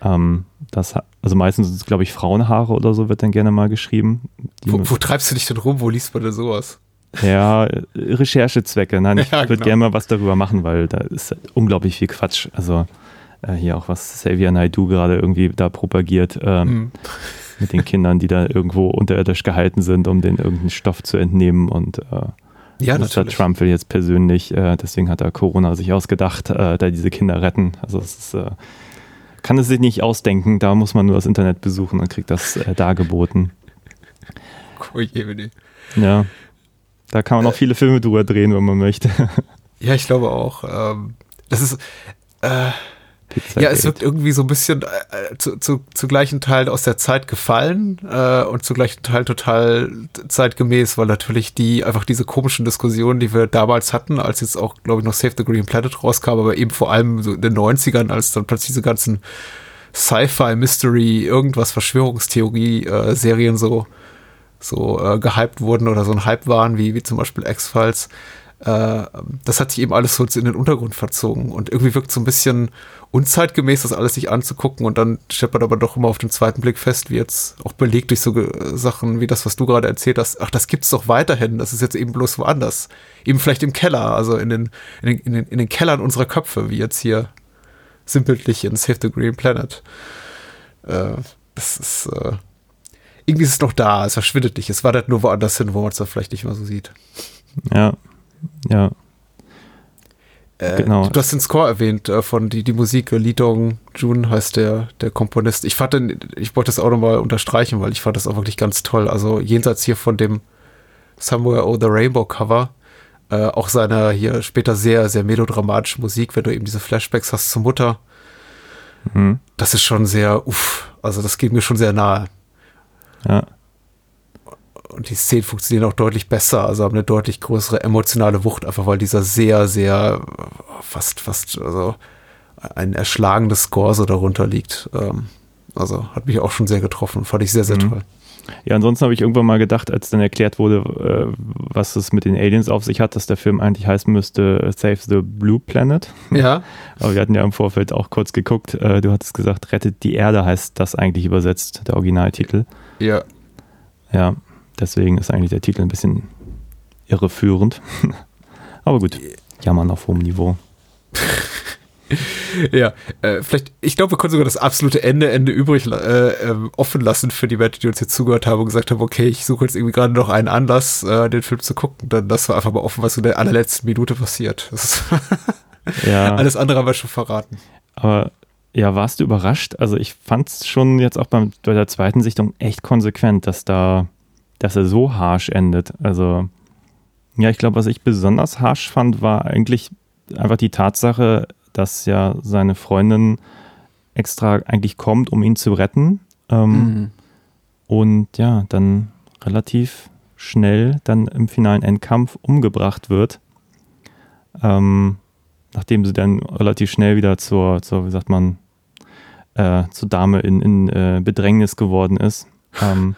Ähm, das, also meistens sind es, glaube ich, Frauenhaare oder so, wird dann gerne mal geschrieben. Wo, wo, treibst du dich denn rum? Wo liest man denn sowas? Ja, Recherchezwecke. Nein, ich ja, würde genau. gerne mal was darüber machen, weil da ist unglaublich viel Quatsch. Also äh, hier auch was Xavier Naidu gerade irgendwie da propagiert ähm, mhm. mit den Kindern, die da irgendwo unterirdisch gehalten sind, um den irgendeinen Stoff zu entnehmen und äh, ja, Mr. Trump will jetzt persönlich, äh, deswegen hat er Corona sich ausgedacht, äh, da diese Kinder retten. Also es ist, äh, kann es sich nicht ausdenken, da muss man nur das Internet besuchen und kriegt das äh, dargeboten. Oh je, ja. Da kann man auch viele Filme drüber drehen, wenn man möchte. Ja, ich glaube auch. Ähm, das ist. Äh, ja, es wirkt irgendwie so ein bisschen äh, zu, zu, zu gleichen Teil aus der Zeit gefallen äh, und zu gleichen Teil total zeitgemäß, weil natürlich die einfach diese komischen Diskussionen, die wir damals hatten, als jetzt auch, glaube ich, noch Save the Green Planet rauskam, aber eben vor allem so in den 90ern, als dann plötzlich diese ganzen Sci-Fi, Mystery, irgendwas, Verschwörungstheorie-Serien äh, so so äh, gehypt wurden oder so ein Hype waren, wie, wie zum Beispiel X-Files. Äh, das hat sich eben alles so in den Untergrund verzogen und irgendwie wirkt so ein bisschen unzeitgemäß, das alles sich anzugucken und dann man aber doch immer auf den zweiten Blick fest, wie jetzt auch belegt durch so Sachen wie das, was du gerade erzählt hast, ach, das gibt's doch weiterhin, das ist jetzt eben bloß woanders. Eben vielleicht im Keller, also in den, in den, in den, in den Kellern unserer Köpfe, wie jetzt hier sinnbildlich in Save the Green Planet. Äh, das ist, äh, irgendwie ist es noch da, es verschwindet nicht. Es wandert nur woanders hin, wo man es dann vielleicht nicht mehr so sieht. Ja, ja. Äh, genau. Du hast den Score erwähnt äh, von die, die Musik, Li Dong Jun heißt der, der Komponist. Ich fand den, ich wollte das auch nochmal unterstreichen, weil ich fand das auch wirklich ganz toll. Also jenseits hier von dem Somewhere Over the Rainbow Cover, äh, auch seine hier später sehr, sehr melodramatische Musik, wenn du eben diese Flashbacks hast zur Mutter. Mhm. Das ist schon sehr, uff, also das geht mir schon sehr nahe. Ja. Und die Szenen funktionieren auch deutlich besser, also haben eine deutlich größere emotionale Wucht, einfach weil dieser sehr, sehr, fast, fast, also ein erschlagendes Score so darunter liegt. Ähm, also hat mich auch schon sehr getroffen, fand ich sehr, sehr mhm. toll. Ja, ansonsten habe ich irgendwann mal gedacht, als dann erklärt wurde, äh, was es mit den Aliens auf sich hat, dass der Film eigentlich heißen müsste Save the Blue Planet. Ja. Aber wir hatten ja im Vorfeld auch kurz geguckt. Äh, du hattest gesagt, Rettet die Erde heißt das eigentlich übersetzt, der Originaltitel. Ja. Ja, deswegen ist eigentlich der Titel ein bisschen irreführend. Aber gut, jammern auf hohem Niveau. ja, äh, vielleicht, ich glaube, wir können sogar das absolute Ende, Ende übrig äh, ähm, offen lassen für die Menschen, die uns jetzt zugehört haben und gesagt haben, okay, ich suche jetzt irgendwie gerade noch einen Anlass, äh, den Film zu gucken. Dann lassen wir einfach mal offen, was in der allerletzten Minute passiert. ja. Alles andere haben wir schon verraten. Aber ja, warst du überrascht? Also ich fand es schon jetzt auch beim, bei der zweiten Sichtung echt konsequent, dass da, dass er so harsh endet. Also ja, ich glaube, was ich besonders harsh fand, war eigentlich einfach die Tatsache, dass ja seine Freundin extra eigentlich kommt, um ihn zu retten. Ähm, mhm. Und ja, dann relativ schnell dann im finalen Endkampf umgebracht wird. Ähm, nachdem sie dann relativ schnell wieder zur, zur wie sagt man, äh, zur Dame in, in äh, Bedrängnis geworden ist. Ähm,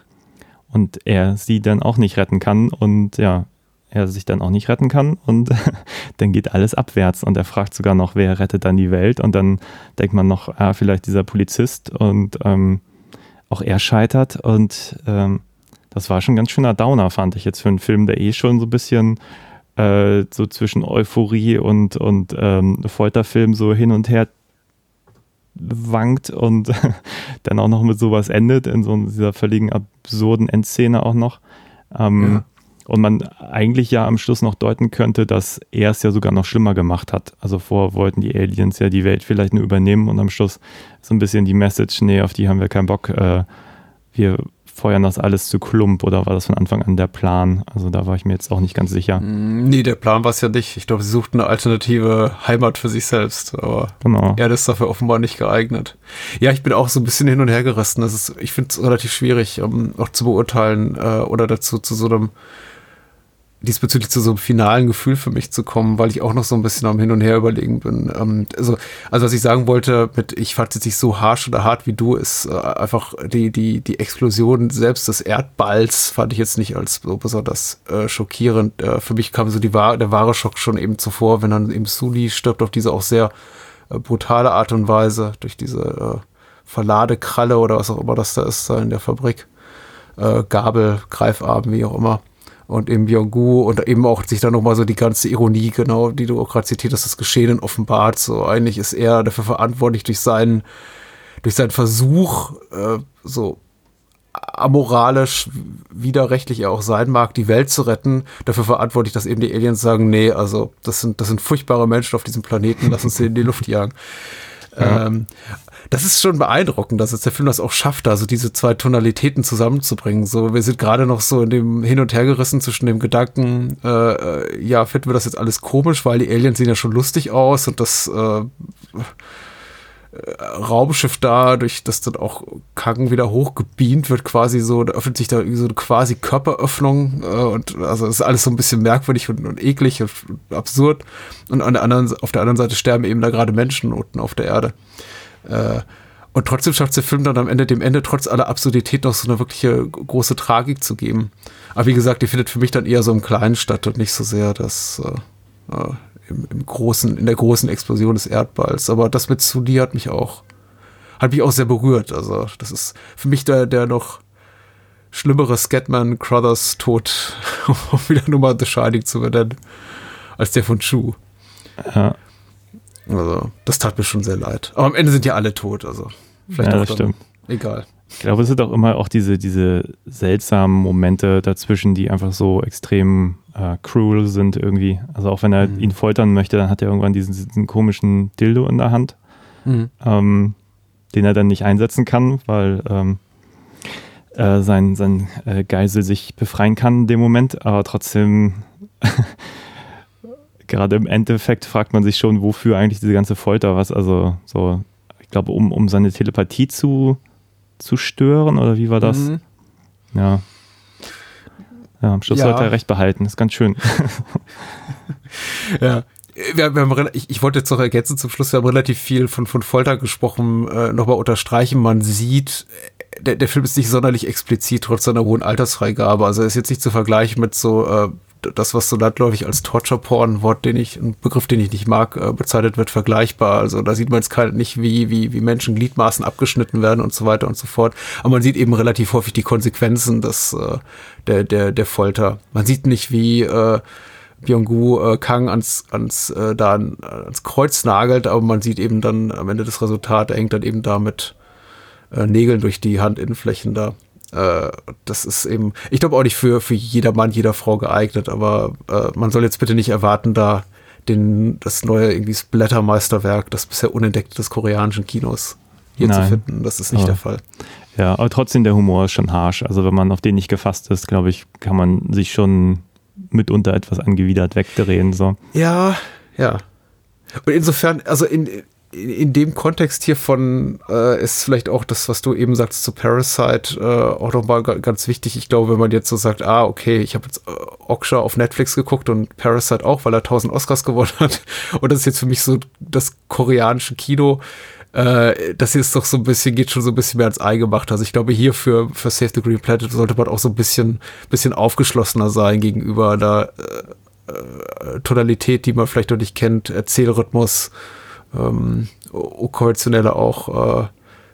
und er sie dann auch nicht retten kann. Und ja, er sich dann auch nicht retten kann und dann geht alles abwärts und er fragt sogar noch, wer rettet dann die Welt und dann denkt man noch, ah, vielleicht dieser Polizist und ähm, auch er scheitert und ähm, das war schon ein ganz schöner Downer, fand ich jetzt für einen Film, der eh schon so ein bisschen äh, so zwischen Euphorie und, und ähm, Folterfilm so hin und her wankt und dann auch noch mit sowas endet, in so dieser völligen absurden Endszene auch noch. Ähm, ja und man eigentlich ja am Schluss noch deuten könnte, dass er es ja sogar noch schlimmer gemacht hat. Also vor wollten die Aliens ja die Welt vielleicht nur übernehmen und am Schluss so ein bisschen die Message, nee, auf die haben wir keinen Bock. Äh, wir feuern das alles zu Klump oder war das von Anfang an der Plan? Also da war ich mir jetzt auch nicht ganz sicher. Mm, nee, der Plan war es ja nicht. Ich glaube, sie suchten eine alternative Heimat für sich selbst, aber genau. ja, das ist dafür offenbar nicht geeignet. Ja, ich bin auch so ein bisschen hin und her gerissen. Das ist, ich finde es relativ schwierig, um, auch zu beurteilen äh, oder dazu zu so einem diesbezüglich zu so einem finalen Gefühl für mich zu kommen, weil ich auch noch so ein bisschen am Hin und Her überlegen bin. Ähm, also, also was ich sagen wollte, mit ich fand es nicht so harsch oder hart wie du, ist äh, einfach die, die, die Explosion selbst des Erdballs fand ich jetzt nicht als so besonders äh, schockierend. Äh, für mich kam so die, der wahre Schock schon eben zuvor, wenn dann eben Suli stirbt auf diese auch sehr äh, brutale Art und Weise, durch diese äh, Verladekralle oder was auch immer das da ist, in der Fabrik. Äh, Gabel, Greifarm, wie auch immer und eben Byung-gu und eben auch sich dann nochmal so die ganze Ironie, genau, die du auch gerade zitiert hast, das Geschehen offenbart. So eigentlich ist er dafür verantwortlich durch seinen, durch seinen Versuch, äh, so amoralisch, widerrechtlich er auch sein mag, die Welt zu retten, dafür verantwortlich, dass eben die Aliens sagen, nee, also das sind, das sind furchtbare Menschen auf diesem Planeten, lass uns sie in die Luft jagen. Ja. Ähm, das ist schon beeindruckend, dass jetzt der Film das auch schafft, also diese zwei Tonalitäten zusammenzubringen. So, wir sind gerade noch so in dem Hin und Her gerissen zwischen dem Gedanken, äh, äh, ja, finden wir das jetzt alles komisch, weil die Aliens sehen ja schon lustig aus und das äh, Raumschiff da, durch das dann auch Kang wieder hochgebeamt wird, quasi so, da öffnet sich da so eine quasi Körperöffnung äh, und also ist alles so ein bisschen merkwürdig und, und eklig und absurd. Und an der anderen, auf der anderen Seite sterben eben da gerade Menschen unten auf der Erde. Äh, und trotzdem schafft der Film dann am Ende dem Ende trotz aller Absurdität noch so eine wirkliche große Tragik zu geben. Aber wie gesagt, die findet für mich dann eher so im Kleinen statt und nicht so sehr das äh, äh, im, im, großen, in der großen Explosion des Erdballs. Aber das mit Suli hat mich auch, hat mich auch sehr berührt. Also das ist für mich der, der noch schlimmere Scatman Crothers Tod, um wieder nur mal The Shining zu benennen, als der von Chu. Ja. Also, das tat mir schon sehr leid. Aber am Ende sind ja alle tot, also vielleicht ja, auch das stimmt. egal. Ich glaube, es sind auch immer auch diese, diese seltsamen Momente dazwischen, die einfach so extrem äh, cruel sind irgendwie. Also auch wenn er mhm. ihn foltern möchte, dann hat er irgendwann diesen, diesen komischen Dildo in der Hand, mhm. ähm, den er dann nicht einsetzen kann, weil ähm, äh, sein, sein äh, Geisel sich befreien kann in dem Moment, aber trotzdem gerade im Endeffekt fragt man sich schon, wofür eigentlich diese ganze Folter was, also so, ich glaube, um, um seine Telepathie zu, zu stören oder wie war das? Mhm. Ja. Ja, am Schluss ja. sollte er recht behalten, ist ganz schön. ja. Wir, wir haben, ich, ich wollte jetzt noch ergänzen zum Schluss, wir haben relativ viel von, von Folter gesprochen, äh, nochmal unterstreichen, man sieht, der, der Film ist nicht sonderlich explizit, trotz seiner hohen Altersfreigabe. Also er ist jetzt nicht zu vergleichen mit so äh, das, was so landläufig als Torture-Porn, Wort, den ich, ein Begriff, den ich nicht mag, äh, bezeichnet wird, vergleichbar. Also da sieht man jetzt halt nicht, wie, wie, wie Menschen Gliedmaßen abgeschnitten werden und so weiter und so fort. Aber man sieht eben relativ häufig die Konsequenzen des, äh, der, der, der Folter. Man sieht nicht, wie, äh, Byung-gu äh, Kang ans, ans, äh, da an, ans Kreuz nagelt, aber man sieht eben dann am Ende das Resultat, er hängt dann eben da mit äh, Nägeln durch die Handinnenflächen da. Äh, das ist eben, ich glaube auch nicht für, für jeder Mann, jeder Frau geeignet, aber äh, man soll jetzt bitte nicht erwarten, da den, das neue irgendwie Splattermeisterwerk, das bisher unentdeckte des koreanischen Kinos hier Nein. zu finden. Das ist nicht Aber- der Fall. Ja, aber trotzdem der Humor ist schon harsch. Also wenn man auf den nicht gefasst ist, glaube ich, kann man sich schon mitunter etwas angewidert wegdrehen. So. Ja, ja. Und insofern, also in, in, dem Kontext hier von äh, ist vielleicht auch das, was du eben sagst zu Parasite, äh, auch nochmal ga- ganz wichtig. Ich glaube, wenn man jetzt so sagt, ah, okay, ich habe jetzt äh, Oksha auf Netflix geguckt und Parasite auch, weil er 1000 Oscars gewonnen hat. Und das ist jetzt für mich so das koreanische Kino. Äh, das hier ist doch so ein bisschen, geht schon so ein bisschen mehr ans Eingemachte. Also ich glaube, hier für, für Save the Green Planet sollte man auch so ein bisschen, bisschen aufgeschlossener sein gegenüber der äh, Tonalität, die man vielleicht noch nicht kennt, Erzählrhythmus, ähm, konventionelle auch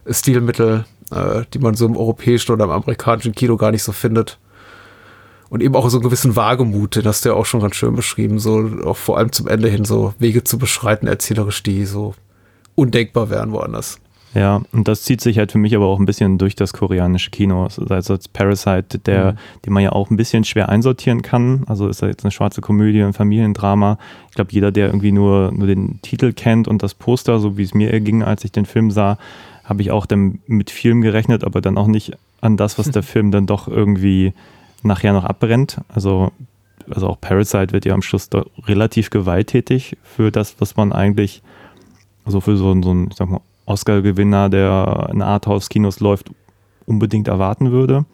äh, Stilmittel, äh, die man so im europäischen oder im amerikanischen Kino gar nicht so findet. Und eben auch so einen gewissen Wagemut, den hast du ja auch schon ganz schön beschrieben, so auch vor allem zum Ende hin so Wege zu beschreiten, erzählerisch, die so undenkbar wären woanders. Ja, und das zieht sich halt für mich aber auch ein bisschen durch das koreanische Kino. Also als Parasite, der, Mhm. den man ja auch ein bisschen schwer einsortieren kann. Also ist er jetzt eine schwarze Komödie, ein Familiendrama. Ich glaube, jeder, der irgendwie nur, nur den Titel kennt und das Poster, so wie es mir erging, als ich den Film sah, habe ich auch dann mit Film gerechnet, aber dann auch nicht an das, was der Film dann doch irgendwie nachher noch abbrennt. Also, also auch Parasite wird ja am Schluss relativ gewalttätig für das, was man eigentlich so für so, so einen, ich sag mal, Oscar-Gewinner, der in Arthouse-Kinos läuft, unbedingt erwarten würde.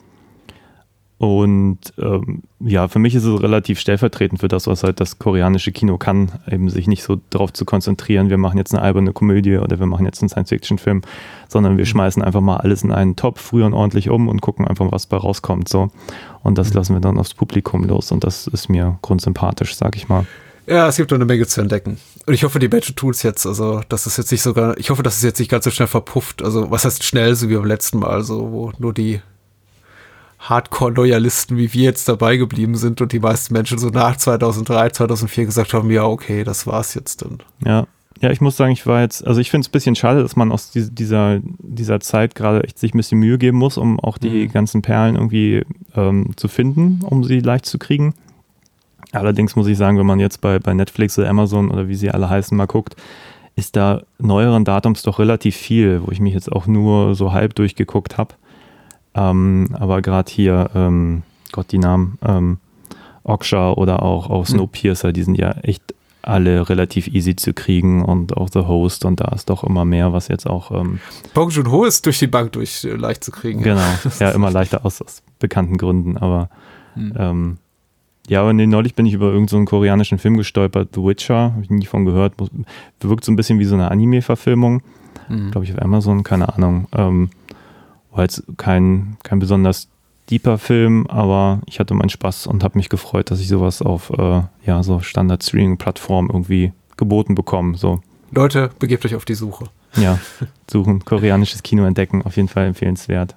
Und ähm, ja, für mich ist es relativ stellvertretend für das, was halt das koreanische Kino kann, eben sich nicht so darauf zu konzentrieren, wir machen jetzt eine alberne Komödie oder wir machen jetzt einen Science-Fiction-Film, sondern wir schmeißen einfach mal alles in einen Topf, früher und ordentlich um und gucken einfach, was bei rauskommt. So. Und das lassen wir dann aufs Publikum los und das ist mir grundsympathisch, sag ich mal. Ja, es gibt noch eine Menge zu entdecken. Und ich hoffe, die tun es jetzt. Also, das ist jetzt nicht sogar, ich hoffe, dass es jetzt nicht ganz so schnell verpufft. Also, was heißt schnell, so wie beim letzten Mal, so, wo nur die Hardcore-Loyalisten wie wir jetzt dabei geblieben sind und die meisten Menschen so nach 2003, 2004 gesagt haben, ja, okay, das war's jetzt dann. Ja. Ja, ich muss sagen, ich war jetzt, also ich finde es ein bisschen schade, dass man aus dies- dieser, dieser Zeit gerade echt sich ein bisschen Mühe geben muss, um auch die Mhm. ganzen Perlen irgendwie ähm, zu finden, um sie leicht zu kriegen. Allerdings muss ich sagen, wenn man jetzt bei, bei Netflix oder Amazon oder wie sie alle heißen mal guckt, ist da neueren Datums doch relativ viel, wo ich mich jetzt auch nur so halb durchgeguckt habe. Ähm, aber gerade hier, ähm, Gott, die Namen, ähm, Oksha oder auch, auch Snowpiercer, die sind ja echt alle relativ easy zu kriegen und auch The Host und da ist doch immer mehr, was jetzt auch, ähm, Bong Joon-ho ist durch die Bank durch äh, leicht zu kriegen. genau, ja, immer leichter aus, aus bekannten Gründen, aber Hm. ähm, ja, aber nee, neulich bin ich über irgendeinen so einen koreanischen Film gestolpert, The Witcher, habe ich nie von gehört, wirkt so ein bisschen wie so eine Anime-Verfilmung, Mhm. glaube ich, auf Amazon, keine Ahnung. Ähm, war jetzt kein, kein besonders deeper Film, aber ich hatte meinen Spaß und habe mich gefreut, dass ich sowas auf äh, ja, so Standard-Streaming-Plattformen irgendwie geboten bekomme. So, Leute, begebt euch auf die Suche. ja, suchen, koreanisches Kino entdecken, auf jeden Fall empfehlenswert.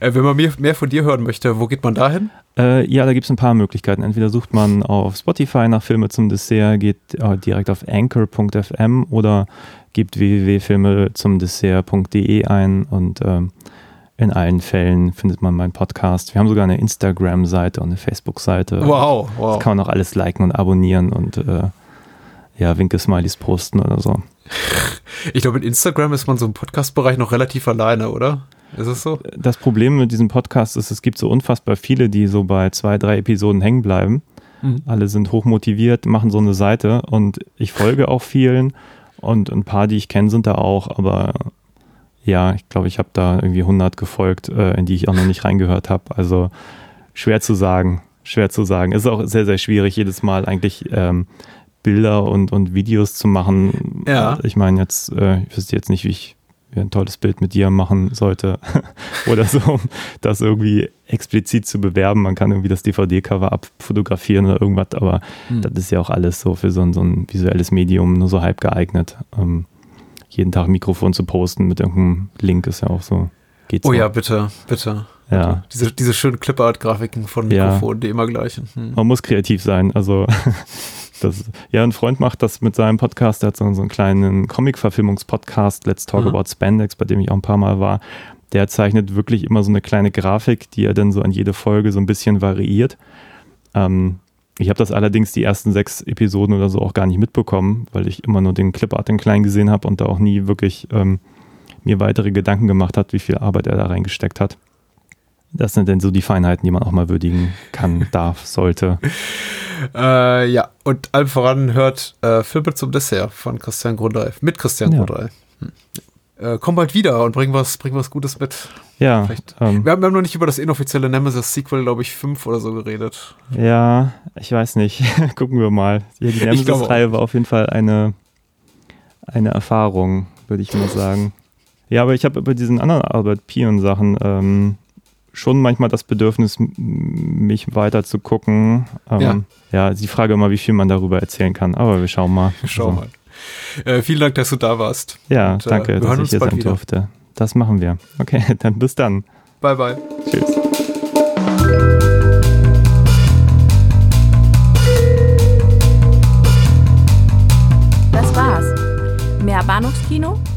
Äh, wenn man mehr, mehr von dir hören möchte, wo geht man da hin? Äh, ja, da gibt es ein paar Möglichkeiten. Entweder sucht man auf Spotify nach Filme zum Dessert, geht äh, direkt auf anchor.fm oder gibt www.filmezumdessert.de ein und ähm, in allen Fällen findet man meinen Podcast. Wir haben sogar eine Instagram-Seite und eine Facebook-Seite. Wow, Das wow. kann man auch alles liken und abonnieren und äh, ja, Winke-Smileys posten oder so. Ich glaube, in Instagram ist man so im Podcast-Bereich noch relativ alleine, oder? Ist es so? Das Problem mit diesem Podcast ist, es gibt so unfassbar viele, die so bei zwei, drei Episoden hängen bleiben. Mhm. Alle sind hochmotiviert, machen so eine Seite und ich folge auch vielen und ein paar, die ich kenne, sind da auch, aber ja, ich glaube, ich habe da irgendwie 100 gefolgt, äh, in die ich auch noch nicht reingehört habe. Also schwer zu sagen, schwer zu sagen. Es ist auch sehr, sehr schwierig, jedes Mal eigentlich ähm, Bilder und, und Videos zu machen. Ja. Ich meine, jetzt, äh, ich wüsste jetzt nicht, wie ich ein tolles Bild mit dir machen sollte oder so, um das irgendwie explizit zu bewerben. Man kann irgendwie das DVD-Cover abfotografieren oder irgendwas, aber Hm. das ist ja auch alles so für so ein, so ein visuelles Medium nur so halb geeignet. Ähm, jeden Tag ein Mikrofon zu posten mit irgendeinem Link ist ja auch so. Geht Oh ja, bitte, bitte. Ja. Diese, diese schönen Clipart-Grafiken von Ja. Mikrofonen, die immer gleichen. Hm. Man muss kreativ sein. Also, das, ja, ein Freund macht das mit seinem Podcast. Der hat so, so einen kleinen Comic-Verfilmungs-Podcast, Let's Talk Mhm. About Spandex, bei dem ich auch ein paar Mal war. Der zeichnet wirklich immer so eine kleine Grafik, die er dann so an jede Folge so ein bisschen variiert. Ähm, ich habe das allerdings die ersten sechs Episoden oder so auch gar nicht mitbekommen, weil ich immer nur den Clipart in klein gesehen habe und da auch nie wirklich ähm, mir weitere Gedanken gemacht hat, wie viel Arbeit er da reingesteckt hat. Das sind denn so die Feinheiten, die man auch mal würdigen kann, darf, sollte. Äh, ja, und allem voran hört äh, Filme zum Dessert von Christian Grundreif. Mit Christian Ja. Grundreif. Hm. Äh, komm bald wieder und bring was, bring was Gutes mit. Ja, ähm, Wir haben, wir haben noch nicht über das inoffizielle Nemesis-Sequel, glaube ich, 5 oder so geredet. ja, ich weiß nicht. Gucken wir mal. Ja, die. Nemesis-Reihe war auf jeden Fall eine, eine Erfahrung, würde ich mal sagen. Ja, aber ich habe über diesen anderen Albert Pion-Sachen ähm, schon manchmal das Bedürfnis, mich weiter zu gucken. Ähm, Ja. ja. die Frage immer, wie viel man darüber erzählen kann. Aber wir schauen mal. Schau Also, mal. Äh, vielen Dank, dass du da warst. Ja, Und, äh, danke, wir dass ich hier sein wieder. durfte. Das machen wir. Okay, dann bis dann. Bye, bye. Tschüss. Das war's. Mehr Bahnhofskino